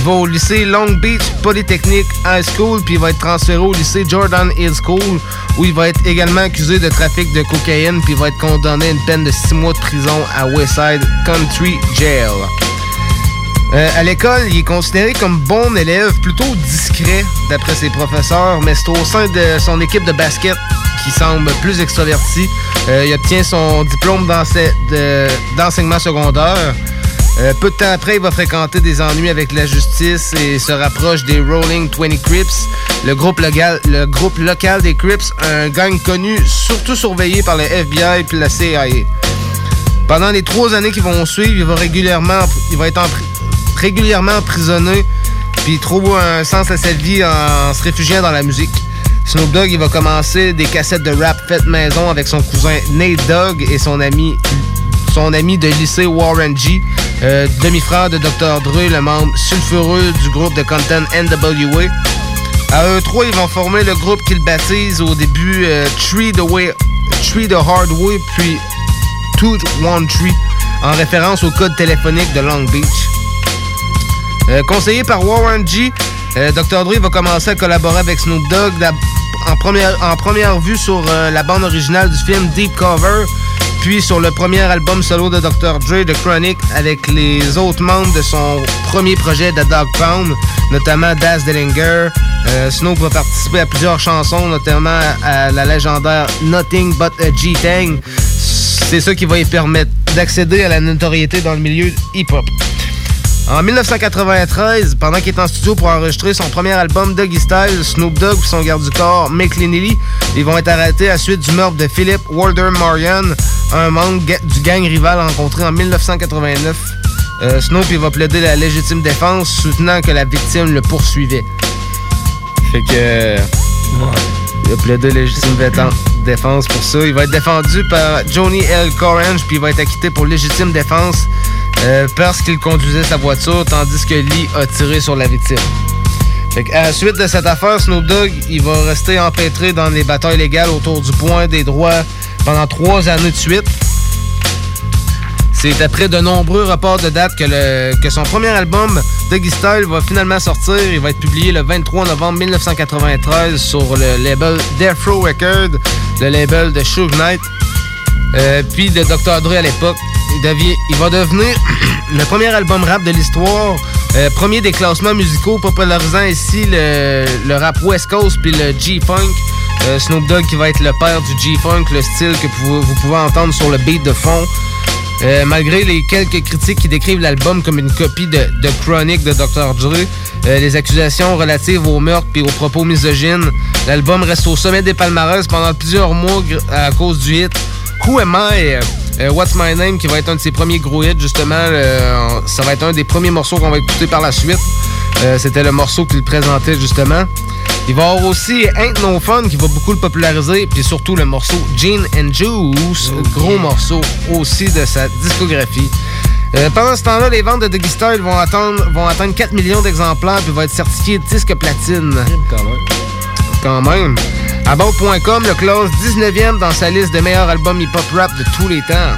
Il va au lycée Long Beach Polytechnic High School, puis il va être transféré au lycée Jordan Hill School, où il va être également accusé de trafic de cocaïne, puis il va être condamné à une peine de six mois de prison à Westside Country Jail. Euh, à l'école, il est considéré comme bon élève, plutôt discret d'après ses professeurs, mais c'est au sein de son équipe de basket qui semble plus extroverti. Euh, il obtient son diplôme d'ense- de- d'enseignement secondaire. Euh, peu de temps après, il va fréquenter des ennuis avec la justice et se rapproche des Rolling 20 Crips, le groupe local, des Crips, un gang connu, surtout surveillé par le FBI et la CIA. Pendant les trois années qui vont suivre, il va régulièrement, être régulièrement emprisonné, puis il trouve un sens à sa vie en se réfugiant dans la musique. Snoop Dogg, va commencer des cassettes de rap faites maison avec son cousin Nate Dogg et son ami, son ami de lycée Warren G, euh, demi-frère de Dr. Dre, le membre sulfureux du groupe de content NWA. À eux trois, ils vont former le groupe qu'ils baptisent au début euh, Tree the Way, the Hard Way, puis Tooth One Tree, en référence au code téléphonique de Long Beach. Euh, conseillé par Warren G, Dr. Dre va commencer à collaborer avec Snoop Dogg en première, vue sur la bande originale du film Deep Cover, puis sur le premier album solo de Dr. Dre, The Chronic, avec les autres membres de son premier projet de Dog Pound, notamment Daz Dillinger. Euh, Snoop va participer à plusieurs chansons, notamment à la légendaire Nothing But a G-Tang. C'est ça qui va lui permettre d'accéder à la notoriété dans le milieu hip-hop. En 1993, pendant qu'il est en studio pour enregistrer son premier album Doggy Style, Snoop Dogg et son garde du corps, Mick Linnelly, ils vont être arrêtés à suite du meurtre de Philip Walter Marion, un membre du gang rival rencontré en 1989. Euh, Snoop il va plaider la légitime défense, soutenant que la victime le poursuivait. Fait que. Il a plaidé légitime défense pour ça. Il va être défendu par Johnny L. Corange, puis il va être acquitté pour légitime défense euh, parce qu'il conduisait sa voiture, tandis que Lee a tiré sur la victime. Fait que, à la suite de cette affaire, Snoop Dogg, il va rester empêtré dans les batailles légales autour du point des droits pendant trois années de suite. C'est après de nombreux reports de date que, son premier album, Doggy Style, va finalement sortir. Il va être publié le 23 novembre 1993 sur le label Death Row Records, le label de Suge Knight, euh, puis de Dr. Dre à l'époque. Il, va devenir le premier album rap de l'histoire, euh, premier des classements musicaux, popularisant ainsi le, le rap West Coast puis le G-Funk. Euh, Snoop Dogg qui va être le père du G-Funk, le style que vous, pouvez entendre sur le beat de fond. Euh, malgré les quelques critiques qui décrivent l'album comme une copie de, Chronic de Dr. Dre, euh, les accusations relatives au meurtre et aux propos misogynes, l'album reste au sommet des palmarès pendant plusieurs mois à cause du hit Who Am I? Euh, What's My Name, qui va être un de ses premiers gros hits, justement. euh, ça va être un des premiers morceaux qu'on va écouter par la suite. Euh, C'était le morceau qu'il présentait, justement. Il va y avoir aussi Ain't No Fun qui va beaucoup le populariser, puis surtout le morceau Gin and Juice, gros morceau aussi de sa discographie. Euh, pendant ce temps-là, les ventes de Style vont atteindre, vont atteindre 4 millions d'exemplaires puis va être certifié disque platine. Quand même. À About.com, le classe 19e dans sa liste des meilleurs albums hip-hop rap de tous les temps.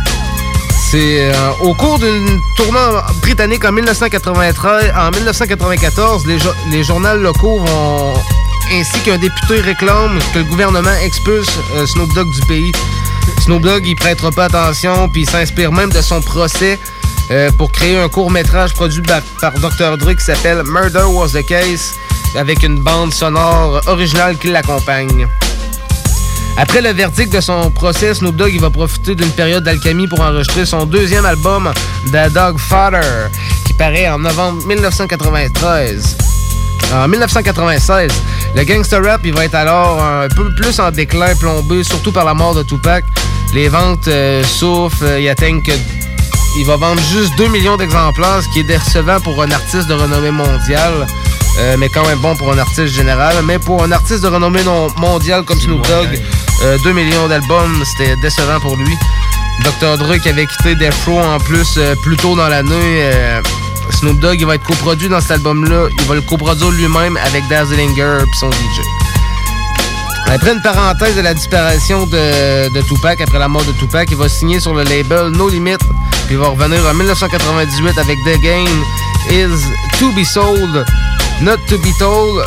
C'est euh, au cours d'une tournée britannique en 1993, en 1994, les, jo- journaux locaux vont ainsi qu'un député réclame que le gouvernement expulse euh, Snoop Dogg du pays. Snoop Dogg, il prêtera pas attention, puis s'inspire même de son procès euh, pour créer un court-métrage produit par, par Dr. Dre qui s'appelle Murder Was the Case, avec une bande sonore originale qui l'accompagne. Après le verdict de son procès, Snoop Dogg va profiter d'une période d'alchimie pour enregistrer son deuxième album, The Dog Father, qui paraît en novembre 1993. En 1996, le gangster rap va être alors un peu plus en déclin plombé, surtout par la mort de Tupac. Les ventes euh, souffrent, euh, il que il va vendre juste 2 millions d'exemplaires, ce qui est décevant pour un artiste de renommée mondiale, euh, mais quand même bon pour un artiste général. Mais pour un artiste de renommée mondiale comme Snoop Dogg, euh, 2 millions d'albums, c'était décevant pour lui. Dr. Dre qui avait quitté Death Row en plus euh, plus tôt dans l'année. euh, Snoop Dogg il va être coproduit dans cet album-là. Il va le coproduire lui-même avec Dazzlinger et son DJ. Après une parenthèse de la disparition de, de Tupac, après la mort de Tupac, il va signer sur le label No Limit, puis il va revenir en 1998 avec The Game Is To Be Sold, Not To Be Told.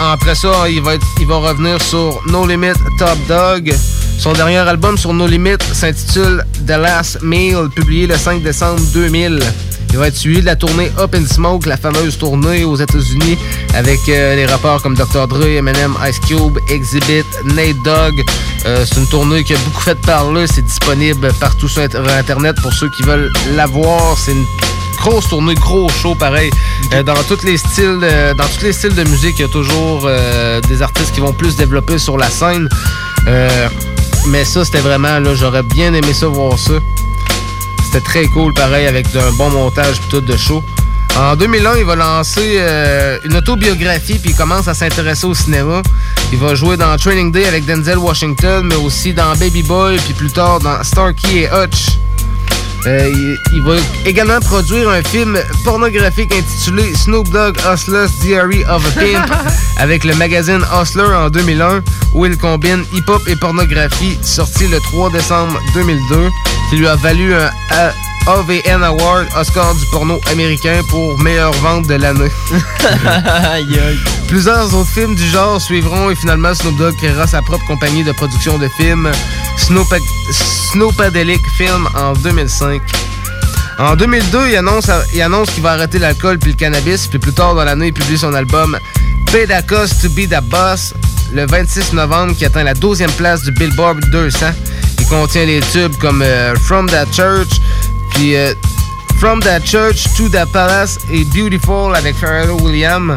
Après ça, il va, il revenir sur No Limit Top Dog. Son dernier album sur No Limit s'intitule The Last Meal, publié le 5 décembre 2000. Il va être suivi de la tournée Up in Smoke, la fameuse tournée aux États-Unis avec euh, les rappeurs comme Dr. Dre, Eminem, Ice Cube, Exhibit, Nate Dogg. Euh, c'est une tournée qui a beaucoup fait parler. C'est disponible partout sur Inter- Internet pour ceux qui veulent la voir. C'est une grosse tournée, gros show pareil. Euh, dans tous les styles, euh, dans tous les styles de musique, il y a toujours euh, des artistes qui vont plus développer sur la scène. Mais ça, c'était vraiment là, j'aurais bien aimé ça voir ça. C'était très cool, pareil, avec un bon montage pis tout de show. En 2001, il va lancer une autobiographie puis il commence à s'intéresser au cinéma. Il va jouer dans Training Day avec Denzel Washington, mais aussi dans Baby Boy puis plus tard dans Starkey et Hutch. Euh, il, il va également produire un film pornographique intitulé Snoop Dogg Hustler's Diary of a Pimp avec le magazine Hustler en 2001 où il combine hip-hop et pornographie sorti le 3 décembre 2002 qui lui a valu un AVN Award Oscar du porno américain pour meilleure vente de l'année. Plusieurs autres films du genre suivront et finalement Snoop Dogg créera sa propre compagnie de production de films, Snoopa- Snoopadelic Film, en 2005. En 2002, il annonce, il annonce qu'il va arrêter l'alcool puis le cannabis, puis plus tard dans l'année, il publie son album Pedacos to be the Boss, le 26 novembre, qui atteint la 12e place du Billboard 200. Il contient les tubes comme euh, From That Church, puis euh, From the Church to the Palace et Beautiful avec Pharrell Williams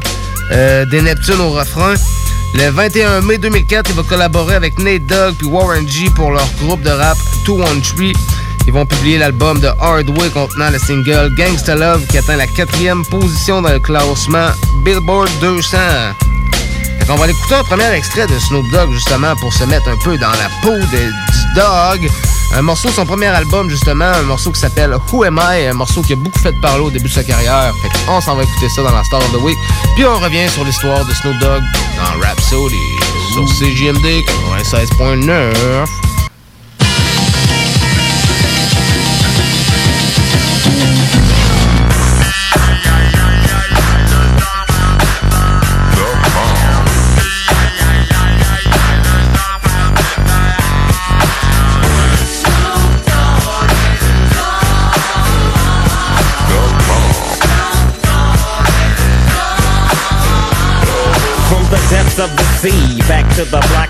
euh, des Neptunes au refrain. Le 21 mai 2004, il va collaborer avec Nate Dogg puis Warren G pour leur groupe de rap 213. Ils vont publier l'album de Hardway contenant le single Gangsta Love qui atteint la quatrième position dans le classement Billboard 200. Fait qu'on va aller écouter un premier extrait de Snoop Dogg justement pour se mettre un peu dans la peau de, du dog. Un morceau de son premier album justement, un morceau qui s'appelle Who Am I, un morceau qui a beaucoup fait parler au début de sa carrière. Fait qu'on s'en va écouter ça dans la Star of the Week. Puis on revient sur l'histoire de Snoop Dogg dans Rhapsody sur CGMD 96.9. of the sea, back to the block,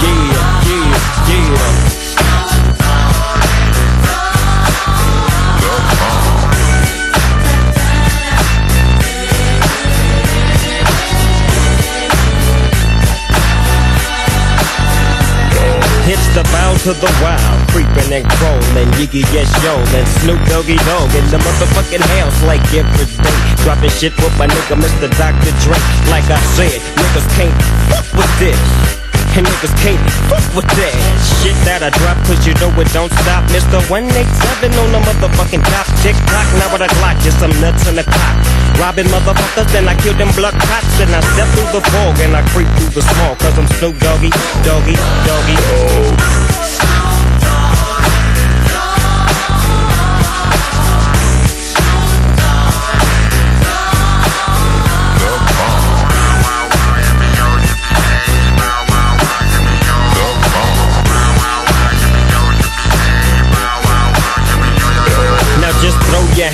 Yeah, yeah, yeah. It's the bow to the wild, creeping and crawling, Yiggy yes yo, and Snoop Doggy Dog in the motherfucking house like every day. Dropping shit with my nigga Mr. Dr. Dre. Like I said, niggas can't fuck with this. And niggas can't fuck with that shit that I drop, cause you know it don't stop. Mr. 187 on the motherfucking top. Tick tock, now with a Glock, just some nuts in the clock. Robbing motherfuckers, then I kill them blood cops. Then I step through the fog and I creep through the small, cause I'm Snoop Doggy, Doggy, Doggy. Now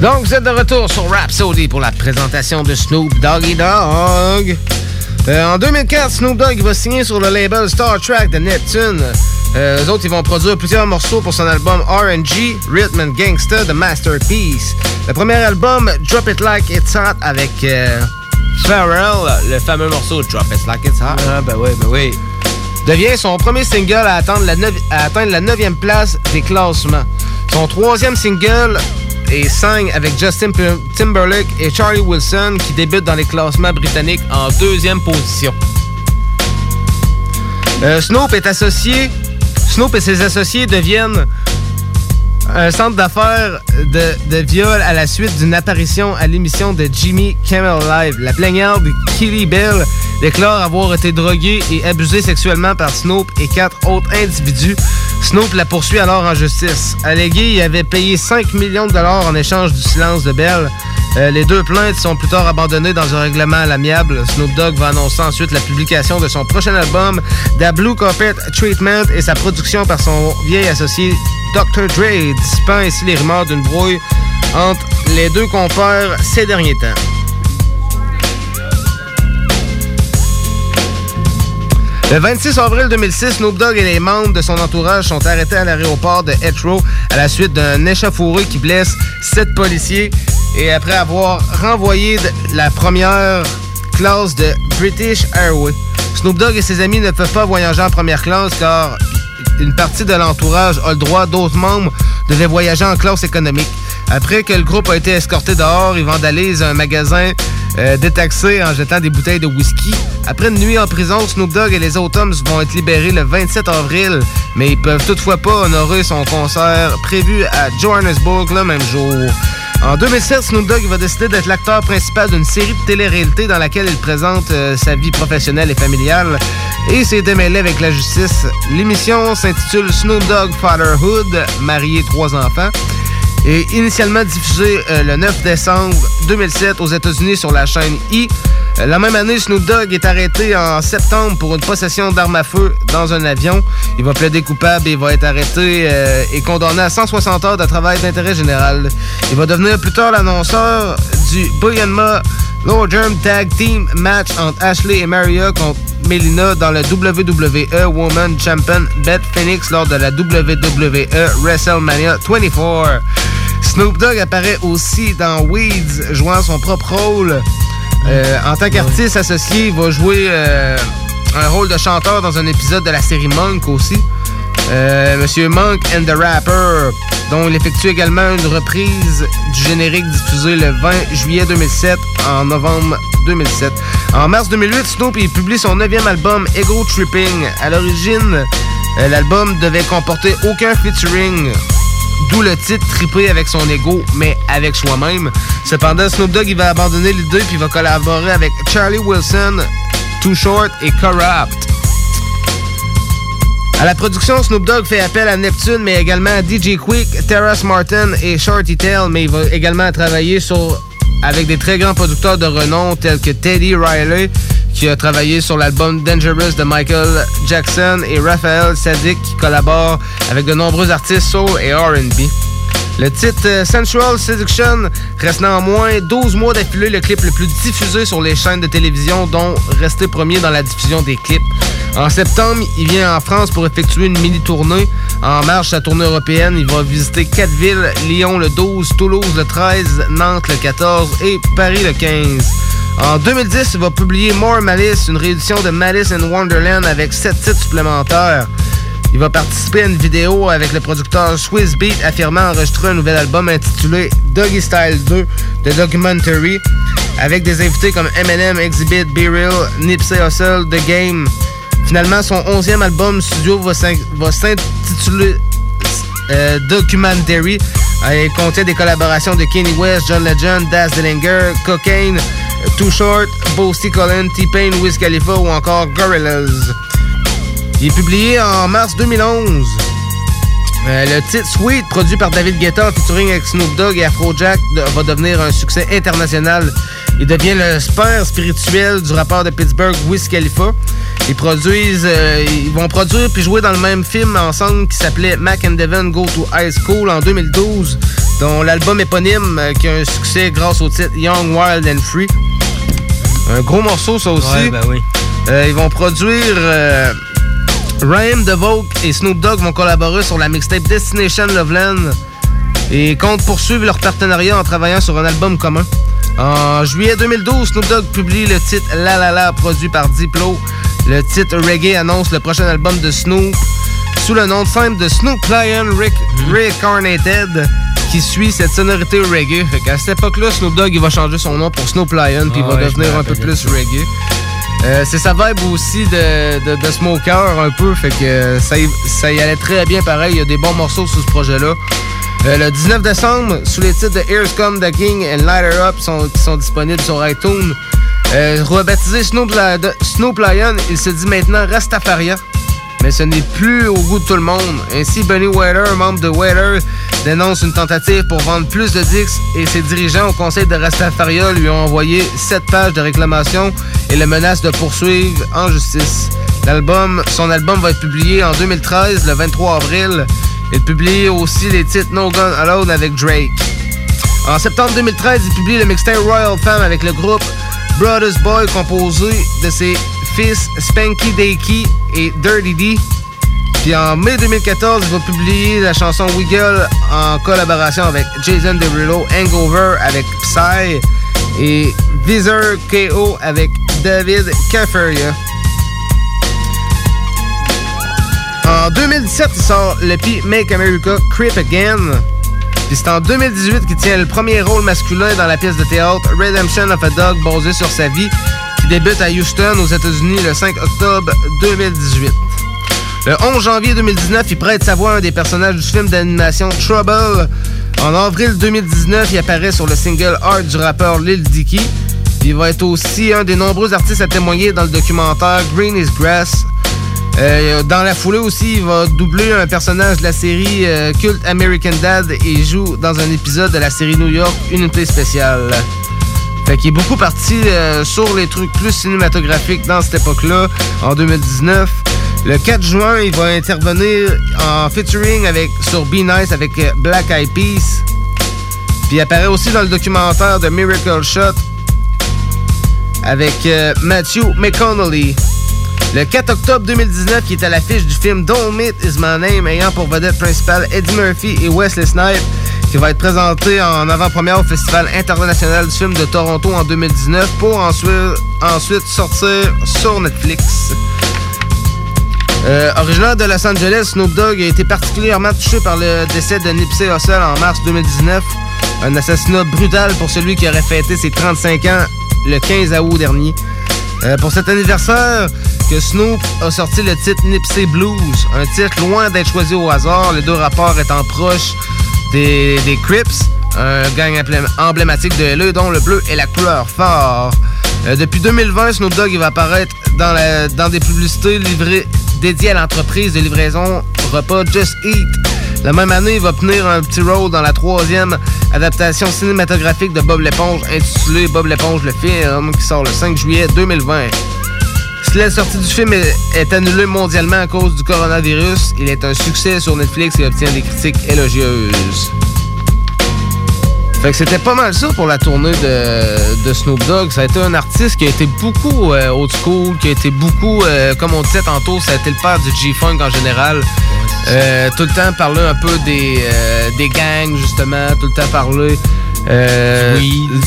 Donc, vous êtes de retour sur Rhapsody pour la présentation de Snoop Doggy Dogg. Euh, en 2004, Snoop Dogg va signer sur le label Star Trek de Neptune. Euh, eux autres, ils vont produire plusieurs morceaux pour son album RG, Rhythm and Gangsta, The Masterpiece. Le premier album, Drop It Like It's Hot, avec euh, Pharrell, le fameux morceau Drop It Like It's Hot. Ah, ben oui, ben oui. Devient son premier single à atteindre la, neuvi- à atteindre la 9e place des classements. Son troisième single est Sang avec Justin Timberlake et Charlie Wilson qui débutent dans les classements britanniques en deuxième position. Euh, Snoop est associé. Snoop et ses associés deviennent un centre d'affaires de, viol à la suite d'une apparition à l'émission de Jimmy Kimmel Live. La plaignante Kelly Bell déclare avoir été droguée et abusée sexuellement par Snoop et quatre autres individus. Snoop la poursuit alors en justice. Allégué, il avait payé 5 millions de dollars en échange du silence de Bell. Euh, les deux plaintes sont plus tard abandonnées dans un règlement à l'amiable. Snoop Dogg va annoncer ensuite la publication de son prochain album, The Blue Carpet Treatment, et sa production par son vieil associé Dr. Dre, dissipant ainsi les rumeurs d'une brouille entre les deux compères ces derniers temps. Le 26 avril 2006, Snoop Dogg et les membres de son entourage sont arrêtés à l'aéroport de Heathrow à la suite d'un échauffouré qui blesse sept policiers et après avoir renvoyé la première classe de British Airways. Snoop Dogg et ses amis ne peuvent pas voyager en première classe car une partie de l'entourage a le droit, d'autres membres devaient voyager en classe économique. Après que le groupe a été escorté dehors, ils vandalisent un magasin euh, détaxé en jetant des bouteilles de whisky. Après une nuit en prison, Snoop Dogg et les autres hommes vont être libérés le 27 avril, mais ils peuvent toutefois pas honorer son concert prévu à Johannesburg le même jour. En 2007, Snoop Dogg va décider d'être l'acteur principal d'une série de télé-réalité dans laquelle il présente euh, sa vie professionnelle et familiale et s'est démêlé avec la justice. L'émission s'intitule Snoop Dogg Fatherhood, marié trois enfants, et initialement diffusée euh, le 9 décembre 2007 aux États-Unis sur la chaîne E! La même année, Snoop Dogg est arrêté en septembre pour une possession d'armes à feu dans un avion. Il va plaider coupable et va être arrêté euh, et condamné à 160 heures de travail d'intérêt général. Il va devenir plus tard l'annonceur du Billionma Lower Germ Tag Team match entre Ashley et Maria contre Melina dans le WWE Woman Champion Beth Phoenix lors de la WWE WrestleMania 24. Snoop Dogg apparaît aussi dans Weeds, jouant son propre rôle. Euh, en tant qu'artiste associé, il va jouer euh, un rôle de chanteur dans un épisode de la série Monk aussi. Euh, Monsieur Monk and the Rapper, dont il effectue également une reprise du générique diffusé le 20 juillet 2007 en novembre 2007. En mars 2008, Snoop publie son neuvième album Ego Tripping. À l'origine, euh, l'album devait comporter aucun featuring. D'où le titre Tripper avec son ego, mais avec soi-même. Cependant, Snoop Dogg il va abandonner l'idée puis va collaborer avec Charlie Wilson, Too Short et Corrupt. À la production, Snoop Dogg fait appel à Neptune, mais également à DJ Quick, Terrace Martin et Shorty Tail, mais il va également travailler avec des très grands producteurs de renom tels que Teddy Riley, qui a travaillé sur l'album Dangerous de Michael Jackson, et Raphaël Sadik, qui collabore avec de nombreux artistes soul et RB. Le titre euh, Sensual Seduction reste néanmoins 12 mois d'affilée le clip le plus diffusé sur les chaînes de télévision, dont resté premier dans la diffusion des clips. En septembre, il vient en France pour effectuer une mini-tournée. En mars, sa tournée européenne, il va visiter quatre villes, Lyon le 12, Toulouse le 13, Nantes le 14 et Paris le 15. En 2010, il va publier More Malice, une réédition de Malice Wonderland avec sept titres supplémentaires. Il va participer à une vidéo avec le producteur Swiss Beat affirmant enregistrer un nouvel album intitulé Doggy Style 2 de Documentary avec des invités comme Eminem, Exhibit, Be Real, Nipsey Hussle, The Game. Finalement, son 11e album studio va s'in- va s'intituler euh, Documentary. Il contient des collaborations de Kanye West, John Legend, Daz Dillinger, Cocaine, Too Short, Boasty Cullen, T-Pain, Wiz Khalifa ou encore Gorillaz. Il est publié en mars 2011. Euh, le titre Sweet, produit par David Guetta en featuring avec Snoop Dogg et Afrojack, va devenir un succès international. Il devient le père spirituel du rappeur de Pittsburgh, Wiz Khalifa. Ils produisent, euh, ils vont produire puis jouer dans le même film ensemble qui s'appelait Mac and Devon Go to High School en 2012, dont l'album éponyme euh, qui a un succès grâce au titre Young, Wild and Free. Un gros morceau, ça aussi. Ouais, ben oui. Ils vont produire Rhyme, DeVoe et Snoop Dogg vont collaborer sur la mixtape Destination Loveland et comptent poursuivre leur partenariat en travaillant sur un album commun. En juillet 2012, Snoop Dogg publie le titre La La La produit par Diplo. Le titre Reggae annonce le prochain album de Snoop sous le nom simple de Snoop Lion Rick Reincarnated qui suit cette sonorité reggae. Fait qu'à cette époque-là, Snoop Dogg il va changer son nom pour Snoop Lion puis il Ah va ouais, je devenir un peu plus de reggae. Euh, c'est sa vibe aussi de, de, de smoker un peu, fait que ça y, ça y allait très bien pareil. Il y a des bons morceaux sur ce projet-là. Euh, le 19 décembre, sous les titres de Here's Come the King and Light Her Up sont, qui sont disponibles sur iTunes. Euh, rebaptisé Snoop, La- de- Snoop Lion, il se dit maintenant Rastafaria. Mais ce n'est plus au goût de tout le monde. Ainsi, Benny Wader, membre de Wader, dénonce une tentative pour vendre plus de disques et ses dirigeants au conseil de Rastafaria lui ont envoyé 7 pages de réclamation et le menace de poursuivre en justice. Son album va être publié en 2013, le 23 avril. Il publie aussi les titres No Gun Alone avec Drake. En septembre 2013, il publie le mixtape Royal Femme avec le groupe Brothers Boy composé de ses fils Spanky Dakey et Dirty D. Puis en mai 2014, il va publier la chanson Wiggle en collaboration avec Jason Derulo, Hangover avec Psy et Visor KO avec David Caferia. En 2017, il sort le P Make America Creep Again. Puis c'est en 2018 qu'il tient le premier rôle masculin dans la pièce de théâtre Redemption of a Dog basée sur sa vie, qui débute à Houston, aux États-Unis, le 5 octobre 2018. Le 11 janvier 2019, il prête sa voix à un des personnages du film d'animation Trouble. En avril 2019, il apparaît sur le single Art du rappeur Lil Dicky. Il va être aussi un des nombreux artistes à témoigner dans le documentaire Green is Grass. Euh, dans la foulée aussi, il va doubler un personnage de la série euh, Cult American Dad et joue dans un épisode de la série New York Unité Spéciale. Fait est beaucoup parti euh, sur les trucs plus cinématographiques dans cette époque-là, en 2019. Le 4 juin, il va intervenir en featuring avec, sur Be Nice avec euh, Black Eyed Peas. Puis il apparaît aussi dans le documentaire de Miracle Shot avec euh, Matthew McConnelly. Le 4 octobre 2019, qui est à l'affiche du film Don't Meet Is My Name, ayant pour vedette principale Eddie Murphy et Wesley Snipes, qui va être présenté en avant-première au Festival international du film de Toronto en 2019 pour ensuite, ensuite sortir sur Netflix. Euh, originaire de Los Angeles, Snoop Dogg a été particulièrement touché par le décès de Nipsey Hussle en mars 2019. Un assassinat brutal pour celui qui aurait fêté ses 35 ans le 15 août dernier. Euh, pour cet anniversaire, que Snoop a sorti le titre Nipsey Blues, un titre loin d'être choisi au hasard, les deux rapports étant proches des, Crips, un gang emblém- emblématique de LE dont le bleu est la couleur phare. Euh, depuis 2020, Snoop Dogg va apparaître dans des publicités livrées dédiées à l'entreprise de livraison repas Just Eat. La même année, il va obtenir un petit rôle dans la troisième adaptation cinématographique de Bob l'éponge intitulée Bob l'éponge le film qui sort le 5 juillet 2020. Si la sortie du film est annulée mondialement à cause du coronavirus, il est un succès sur Netflix et obtient des critiques élogieuses. Fait que c'était pas mal ça pour la tournée de, de Snoop Dogg. Ça a été un artiste qui a été beaucoup euh, old school, qui a été beaucoup, euh, comme on disait tantôt, ça a été le père du G-Funk en général. Euh, tout le temps parler un peu des, euh, des gangs, justement, tout le temps parler euh,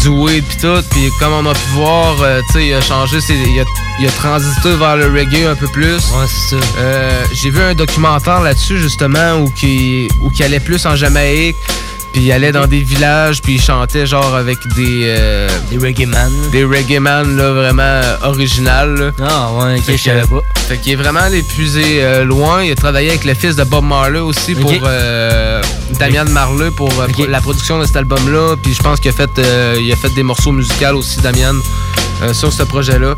du weed pis tout. Puis comme on a pu voir, euh, tu sais, il a changé, ses- il, a, il a transité vers le reggae un peu plus. Ouais, c'est ça. J'ai vu un documentaire là-dessus, justement, où qui où qui allait plus en Jamaïque. Puis il allait dans des villages, puis il chantait genre avec des... euh, des reggae man. Des reggae man, là, vraiment euh, original. Ah ouais, ok, je savais pas. Fait qu'il est vraiment allé puiser euh, loin. Il a travaillé avec le fils de Bob Marley aussi pour Damian Marley pour, pour la production de cet album-là. Puis je pense qu'il a fait il a fait des morceaux musicaux aussi, Damian, euh, sur ce projet-là.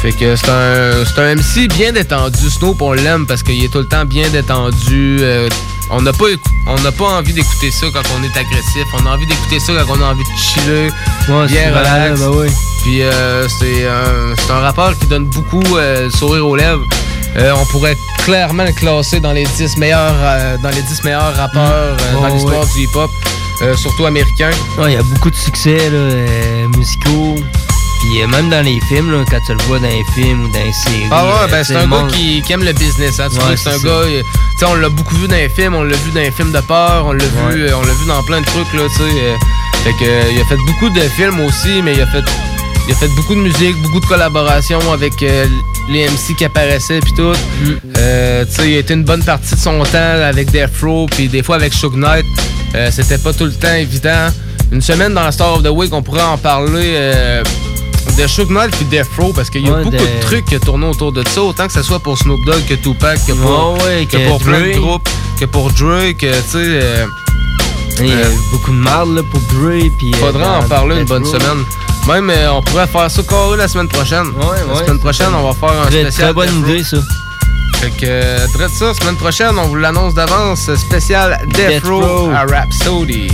Fait que c'est un, c'est un MC bien détendu. Snoop, on l'aime parce qu'il est tout le temps bien détendu. On n'a pas, on n'a pas envie d'écouter ça quand on est agressif. On a envie d'écouter ça quand on a envie de chiller. Ouais, bien vrai, relax. ben ouais. Puis euh, c'est un, c'est un rappeur qui donne beaucoup euh, sourire aux lèvres. Euh, on pourrait clairement le classer dans les 10 meilleurs, euh, dans les 10 meilleurs rappeurs dans l'histoire ouais. du hip-hop, surtout américain. Ouais, il y a beaucoup de succès là, musicaux. Puis euh, même dans les films, là, quand tu le vois dans les films ou dans les séries. Ah ouais, euh, ben c'est un gars qui, qui aime le business. Hein. Tu Ouais, c'est un gars. euh, Tu sais, on l'a beaucoup vu dans les films, on l'a vu dans les films de peur, on l'a vu, on l'a vu dans plein de trucs là, tu sais. fait que il a fait beaucoup de films aussi, mais il a fait il a fait beaucoup de musique, beaucoup de collaborations avec euh, les MC qui apparaissaient puis tout. Mm. Euh, tu sais, il a été une bonne partie de son temps avec Death Row puis des fois avec Suge Knight. Euh, C'était pas tout le temps évident. Une semaine dans Star of the Week, on pourrait en parler de Suge Knight puis Death Row parce qu'il y a Ouais, beaucoup de- de trucs qui tournent autour de ça, autant que ce soit pour Snoop Dogg que Tupac, que pour, Ouais, ouais, que que pour plein de Dre. groupes, que pour Drake, euh, tu sais. euh, Il y a euh, beaucoup de marde là, pour Dre. Puis, euh, Faudrait en dans parler une bonne Row. semaine. Même, euh, on pourrait faire ça carré la semaine prochaine. la semaine prochaine, on va faire un spécial. très bonne Death Row. idée, ça. Fait que, euh, traite ça, semaine prochaine, on vous l'annonce d'avance, spécial Death, Death Row Row. à Rhapsody.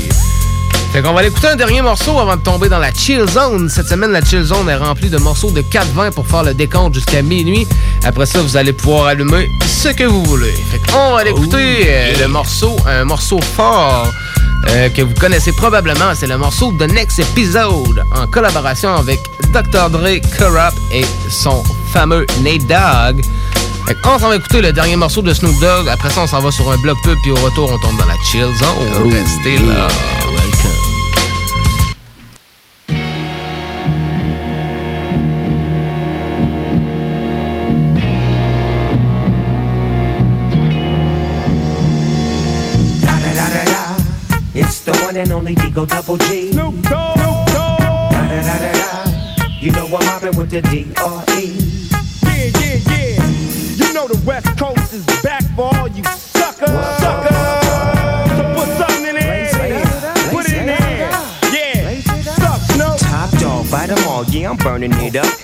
Fait qu'on va aller écouter un dernier morceau avant de tomber dans la chill zone. Cette semaine, la chill zone est remplie de morceaux de 4-20 pour faire le décompte jusqu'à minuit. Après ça, vous allez pouvoir allumer ce que vous voulez. Fait qu'on va aller écouter euh, le morceau, un morceau fort euh, que vous connaissez probablement. C'est le morceau de Next Episode en collaboration avec Dr. Dre, Corrupt et son fameux Nate Dogg. Fait qu'on s'en va écouter le dernier morceau de Snoop Dogg. Après ça, on s'en va sur un bloc pub. Puis au retour, on tombe dans la chill zone. Restez là. Only Digo Double G. Snoop Dogg. Da-da-da-da-da. You know I'm mobbing with the D-R-E. Yeah, yeah, yeah. You know the West Coast is back for all you suckers. Suckers. So put something in there. Put it in there. Yeah. Suck, Snoop. Top dog, bite 'em all, yeah, I'm burning it up.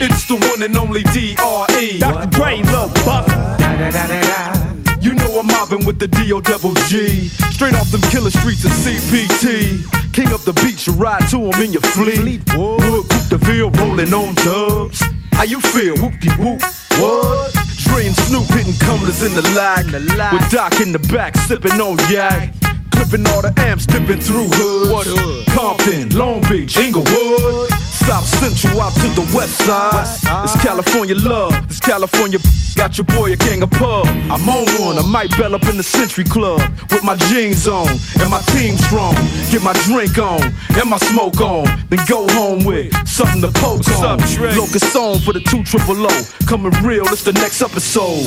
It's the one and only D.R.E. Dr. Dre, Lil Buck. You know I'm mobbing with the D.O. double G. Straight off them killer streets of CPT. King up the beach, you ride to him in your fleet. Wood, coop the field, rolling on dubs. How you feel? Whoopie whoop. What? Dre and Snoop hitting cumblers in the lag. With Doc in the back, sipping on yak. Clipping all the amps, dipping through hoods. What hood? Compton, Long Beach, Inglewood. South Central out to the west side. It's California love. This California got your boy a gang of pub. I'm on one. I might bell up in the Century Club with my jeans on and my team strong. Get my drink on and my smoke on. Then go home with something to poke on. Locust on for the two triple O. Coming real. It's the next episode.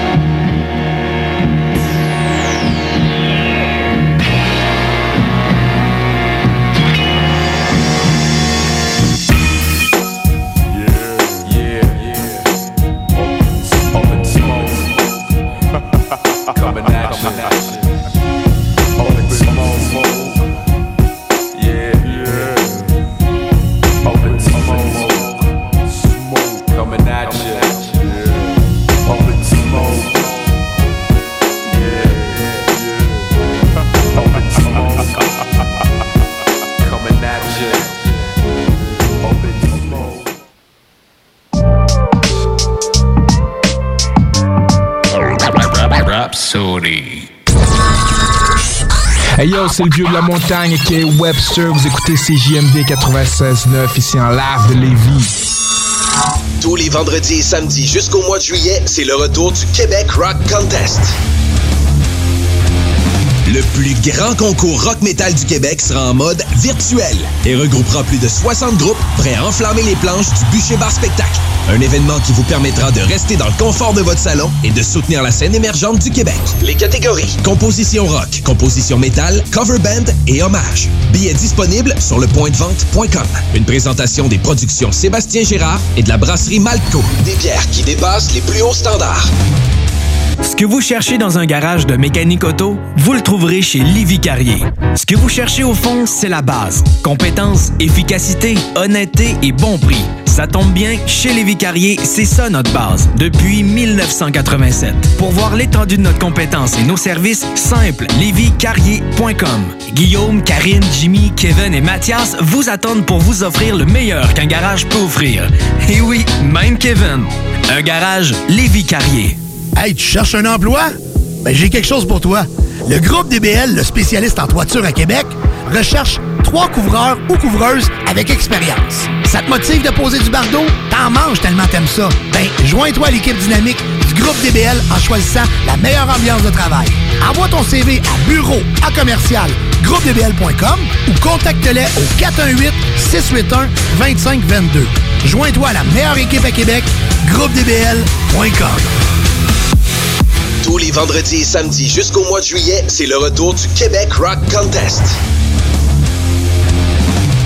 Le vieux de la montagne qui est Webster. Vous écoutez CJMD 96.9 ici en live de Lévis. Tous les vendredis et samedis jusqu'au mois de juillet, c'est le retour du Québec Rock Contest. Le plus grand concours rock metal du Québec sera en mode virtuel et regroupera plus de 60 groupes prêts à enflammer les planches du Bûcher Bar Spectacle. Un événement qui vous permettra de rester dans le confort de votre salon et de soutenir la scène émergente du Québec. Les catégories composition rock, composition métal, cover band et hommage. Billets disponibles sur lepointdevente.com. Une présentation des productions Sébastien Gérard et de la brasserie Malco. Des bières qui dépassent les plus hauts standards. Ce que vous cherchez dans un garage de mécanique auto, vous le trouverez chez Livy Carrier. Ce que vous cherchez au fond, c'est la base. Compétence, efficacité, honnêteté et bon prix. Ça tombe bien, chez Lévi Carrier, c'est ça notre base, depuis 1987. Pour voir l'étendue de notre compétence et nos services, simple, lévicarrier.com. Guillaume, Karine, Jimmy, Kevin et Mathias vous attendent pour vous offrir le meilleur qu'un garage peut offrir. Et oui, même Kevin. Un garage Lévi Carrier. Hey, tu cherches un emploi? Ben, j'ai quelque chose pour toi. Le groupe DBL, le spécialiste en toiture à Québec, recherche trois couvreurs ou couvreuses avec expérience. Ça te motive de poser du bardeau? T'en manges tellement t'aimes ça. Ben, joins-toi à l'équipe dynamique du groupe DBL en choisissant la meilleure ambiance de travail. Envoie ton CV à bureau à commercial groupedbl.com ou contacte-les au 418 681 2522. Joins-toi à la meilleure équipe à Québec, groupedbl.com. Tous les vendredis et samedis jusqu'au mois de juillet, c'est le retour du Québec Rock Contest.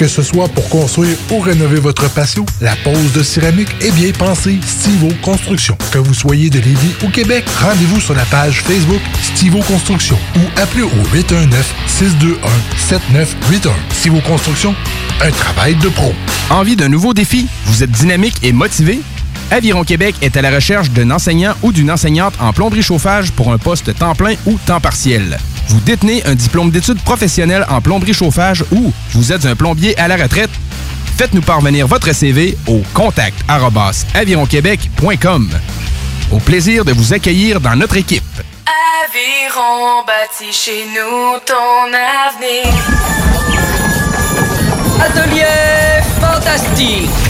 Que ce soit pour construire ou rénover votre patio, la pose de céramique est bien pensée Stivo Construction. Que vous soyez de Lévis ou Québec, rendez-vous sur la page Facebook Stivo Construction ou appelez au 819-621-7981. Stivo Construction, un travail de pro. Envie d'un nouveau défi? Vous êtes dynamique et motivé? Aviron Québec est à la recherche d'un enseignant ou d'une enseignante en plomberie chauffage pour un poste temps plein ou temps partiel. Vous détenez un diplôme d'études professionnelles en plomberie chauffage ou vous êtes un plombier à la retraite? Faites-nous parvenir votre CV au contact avironquebec.com. Au plaisir de vous accueillir dans notre équipe. Aviron bâti chez nous ton avenir. Atelier fantastique.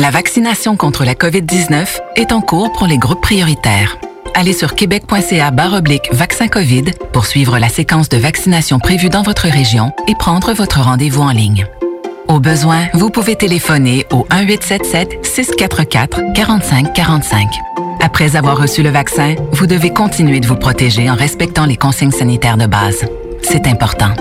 La vaccination contre la COVID-19 est en cours pour les groupes prioritaires. Allez sur québec.ca oblique vaccin COVID pour suivre la séquence de vaccination prévue dans votre région et prendre votre rendez-vous en ligne. Au besoin, vous pouvez téléphoner au 1-877-644-4545. Après avoir reçu le vaccin, vous devez continuer de vous protéger en respectant les consignes sanitaires de base. C'est important.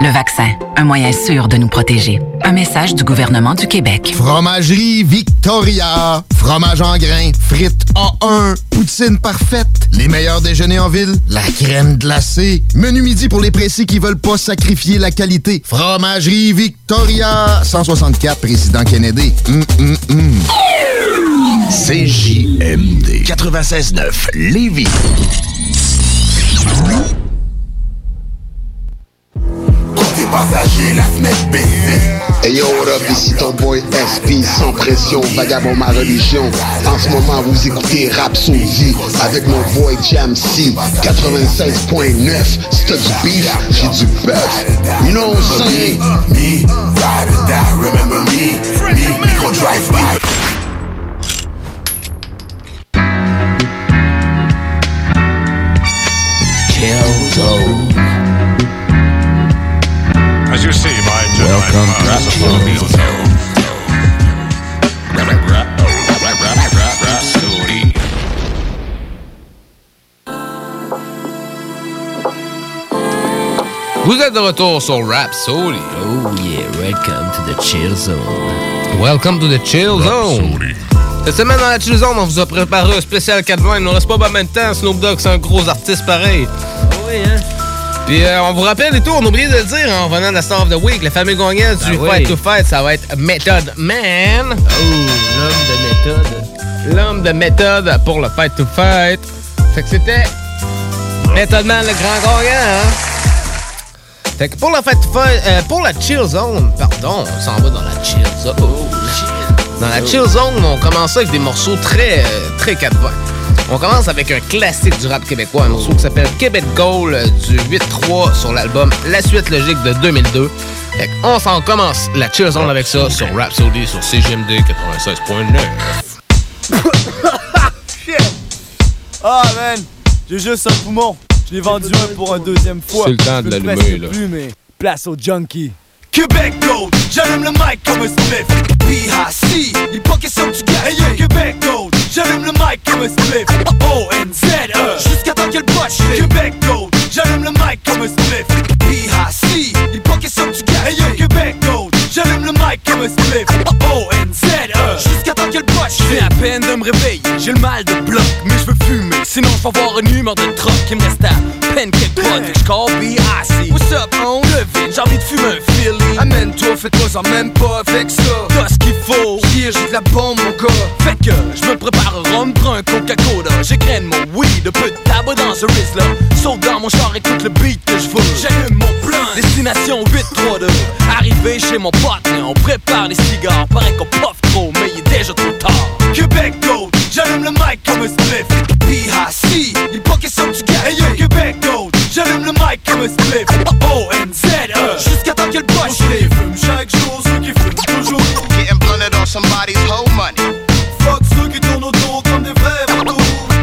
Le vaccin, un moyen sûr de nous protéger. Un message du gouvernement du Québec. Fromagerie Victoria. Fromage en grains. Frites A1. Poutine parfaite. Les meilleurs déjeuners en ville. La crème glacée. Menu midi pour les précis qui veulent pas sacrifier la qualité. Fromagerie Victoria. 164 Président Kennedy. Hum, hum, hum. CJMD 96.9 Lévis. Côté passager, la fenêtre baissée. Hey yo, what up, ici ton boy SP, sans pression, vagabond ma religion. En ce moment, vous écoutez Rap Soulzy avec mon boy Jam C, 96.9. Si t'as du beef, j'ai du bœuf. You know what I'm saying? Me, ride or die, remember me. Me, micro drive by. Killzone. Vous êtes de retour sur Rap Soul. Oh yeah, welcome to the chill zone. Welcome to the chill zone. Cette semaine dans la chill zone, on vous a préparé un spécial 4 Il nous reste pas pas même temps. Snoop Dogg, c'est un gros artiste pareil. Oh oui. Hein. Puis euh, on vous rappelle et tout, on a oublié de le dire hein, en venant de la Star of the Week, le fameux gagnant du oui. Fight to Fight, ça va être Method Man. Oh, l'homme de méthode. L'homme de méthode pour le Fight to Fight. Fait que c'était Method Man, le grand gagnant. Hein? Fait que pour le Fight to Fight, euh, pour la Chill Zone, pardon, on s'en va dans la Chill Zone. Dans la Chill Zone, on commence avec des morceaux très, euh, très 420. On commence avec un classique du rap québécois, un morceau qui s'appelle Québec Goal euh, du 8-3 sur l'album La Suite Logique de 2002. Fait on s'en commence la Chill Zone avec ça sur Rhapsody sur CGMD 96.9. Shit! Ah, man! J'ai juste un poumon. Je l'ai vendu un pour un deuxième fois. C'est le temps de l'allumer, là. plus, mais place au junkie. Québec Gold, j'allume le mic comme un spliff. Les pockets sont du gars. Hey, yeah. Québec Gold, j'allume le mic comme un spliff. O-N-Z-E, jusqu'à temps qu'elle poche. Québec Gold, j'allume le mic comme un spliff. PHC, les pockets sont du gars. Hey, yeah. Québec Gold, j'allume le mic comme un spliff. O-N-Z-E, jusqu'à temps qu'elle poche. J'ai à peine de me réveiller, j'ai le mal de bloc, mais je veux fumer. Sinon, je vais avoir une humeur de troc qui me reste à peine quelque pot. Fait que j'call B.I.C. What's up, on Levin? J'ai envie de fumer un fais-toi en même pas avec ça. T'as ce qu'il faut, hier j'ai de la bombe, mon gars. Fait que je me prépare un rhum, un Coca-Cola. J'égrène mon weed, un peu de tabac dans ce là Saute dans mon char, écoute le beat que je veux. J'allume mon plan, destination 832. Arrivé chez mon pote, on prépare les cigares. Paraît qu'on puff trop, mais il est déjà trop tard. Québec Gold, j'allume le mic comme un spliff. PHC, les pockets sont du gars. Hey, yeah. Québec Gold, j'allume le mic comme un spliff. O-N-Z-E, somebody's whole money. Fuck ceux qui tournent autour comme des vrais vautours.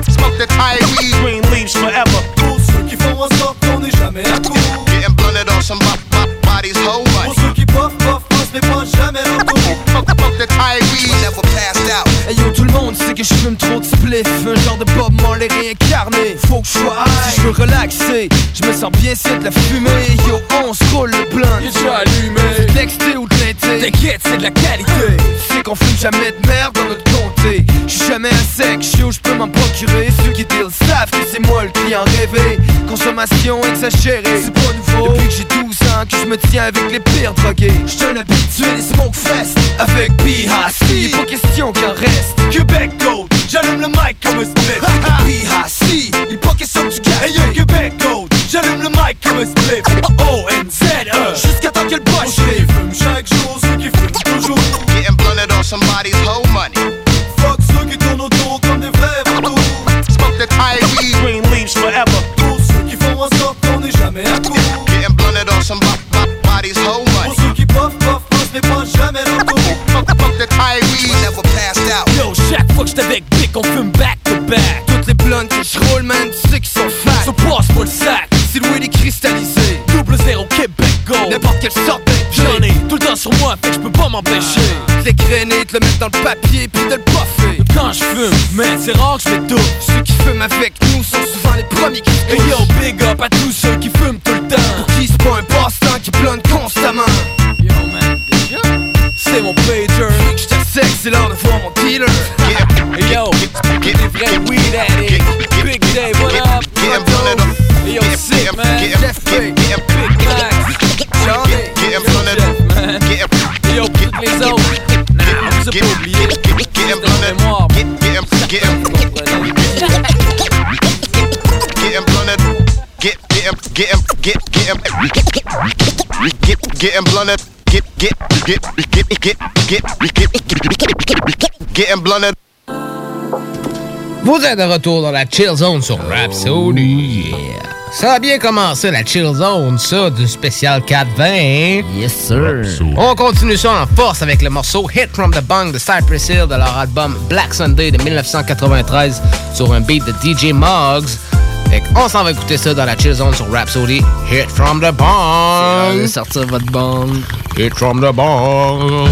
Smoke the Thai weed. Green leaves forever. Pour ceux qui font en sorte qu'on n'est jamais à court. Getting blunted on somebody's whole money. Pour ceux qui puff, puff, puff, mais pas jamais retour. Fuck, fuck the Thai weed. Never passed out. Hey yo, tout le monde sait que je fume trop de spliff. Un genre de Bob Marley réincarné. Faut que je sois high. Si je veux relaxer, je me sens bien c'est de la fumée. Yo, on se roule le blunt. Est déjà allumé. Texté ou. T'inquiète, c'est de la qualité. C'est qu'on fume jamais de merde dans notre comté. J'suis jamais à sec, yo, je peux m'en procurer. Ceux qui deal savent que c'est moi le client rêvé. Consommation exagérée, c'est pas nouveau. Depuis que j'ai 12 ans, que je me tiens avec les pires drogués. J'suis un habitué des smoke fest avec BHC. Pas question qu'il en reste. Québec Gold, j'allume le mic comme un split. BHC, les pockets sont du gars. Hey, yeah. Québec Gold, j'allume le mic comme un split. O-N-Z-E, somebody's whole money. Pour ceux qui puff, puff, puff, mais pas jamais retour. Fuck, fuck the weed. Never passed out. Yo, chaque fois que j'étais avec Big, on fume back to back. Toutes les blondes que je roule, man, tu sais qu'ils sont fat. So passe moi le sac, c'est le weed cristallisé. Double zéro Québec Gold. N'importe quelle sorte J'en ai tout le temps sur moi, fait que je peux pas m'empêcher. De l'égrainer, de le mettre dans le papier, puis de le puffer. Quand je fume, man, c'est rare que je m'étouffe. Ceux qui fument avec nous sont souvent les premiers qui se Hey yo, big up à tous ceux qui fument tout le temps. Pour qui c'est pas un passe-temps qui blonde l'heure de voir mon dealer. Hey yo, get des vrais weed addicts. Big Day, what up? What up? Hey yo, sick man, Jeff Bay, Big Mac, Johnny, yo Jeff man. Hey yo, toutes les autres. Nah, on vous a pas oublié. Getting blunted. mémoire. Get, getting, getting, getting blunted. Get, getting, getting, get, getting, get, getting blunted. Get, get, get, get, get, get, get, getting blunted. Vous êtes de retour dans la Chill Zone sur Rhapsody. Ça a bien commencé la Chill Zone, ça, du spécial 420. Yes, sir. On continue ça en force avec le morceau Hit from the Bung de Cypress Hill de leur album Black Sunday de 1993 sur un beat de DJ Moggs. Fait on s'en va écouter ça dans la Chill Zone sur Rhapsody. Hit from the. Allez sortir votre bang. Hit from the Bung.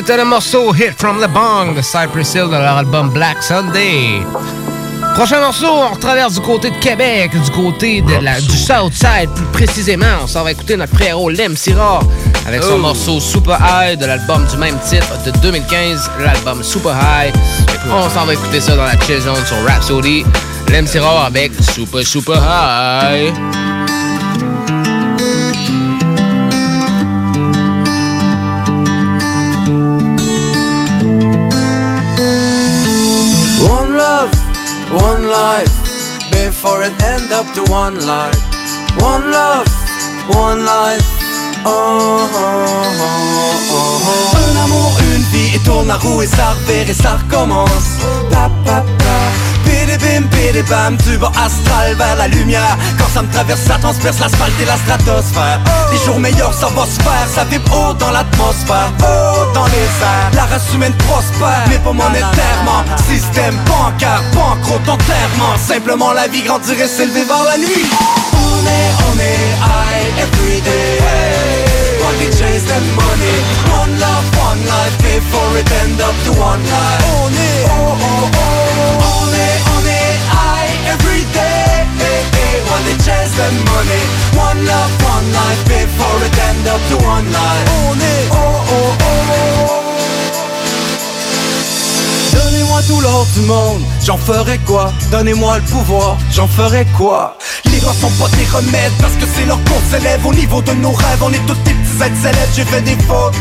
C'était le morceau Hit from the Bong de Cypress Hill de leur album Black Sunday. Prochain morceau, on retraverse du côté de Québec, du côté de la, du Southside plus précisément. On s'en va écouter notre frérot Lem Syrah avec son Oh. morceau Super High de l'album du même titre de 2015, l'album Super High. On s'en va écouter ça dans la chill zone sur Rhapsody. Lem Syrah avec Super Super High. To one life. One love, one life. Oh, oh, oh. Un amour, une vie, et tourne la roue et ça revient et ça recommence. Bidi bim, bidi bam, du bas astral vers la lumière. Quand ça me traverse, ça transperce l'asphalte et la stratosphère. Les jours meilleurs, ça va se faire, ça vibre haut dans l'atmosphère, haut dans les airs. La race humaine prospère, mais pas monétairement. Système bancaire, banqueroute, enterrement. Simplement la vie grandirait, s'élever vers la nuit. On est, on est high every day. Chase the money. One love, one life, before it end up to one life. On est, oh oh oh. Donnez-moi tout l'or du monde, j'en ferai quoi? Donnez-moi le pouvoir, j'en ferai quoi? Les lois sont pas des remèdes parce que c'est leur qu'on s'élève Au niveau de nos rêves, on est tous des petits êtres célèbres J'ai fait des fautes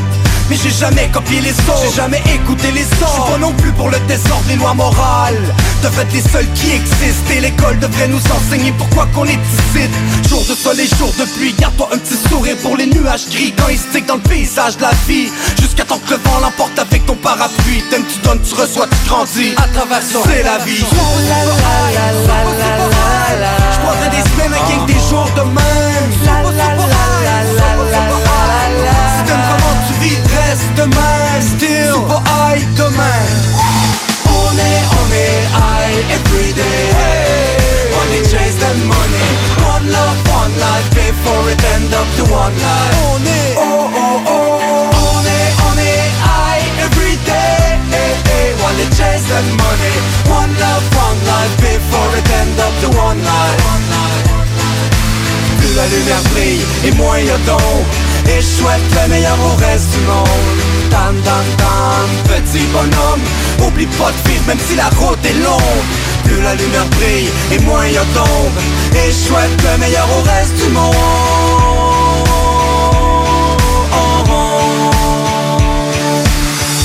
mais j'ai jamais copié les autres. J'ai jamais écouté les autres. Je pas non plus pour le désordre, les lois morales Devraient être les seules qui existent Et l'école devrait nous enseigner pourquoi qu'on est ici. Jour de soleil, jour de pluie Garde-toi un petit sourire pour les nuages gris. Quand ils stickent dans le paysage de la vie Jusqu'à temps que le vent l'emporte avec ton parapluie. T'aimes, tu donnes, tu reçois, tu grandis. À travers ça, c'est la vie. J'prendrai des semaines avec des jours de demain Still, super high demain On est, on est high every day On est chase the money. One love, one life Before it end up to one life. On est, oh oh oh. On est, on est high every day One day chase the money. One love, one life Before it end up to one life. Plus la lumière brille et moins y a d'ombre Et je souhaite le meilleur au reste du monde. Tam tam tam, petit bonhomme. Oublie pas de vivre même si la route est longue. Plus la lumière brille et moins y a d'ombre. Et je souhaite le meilleur au reste du monde.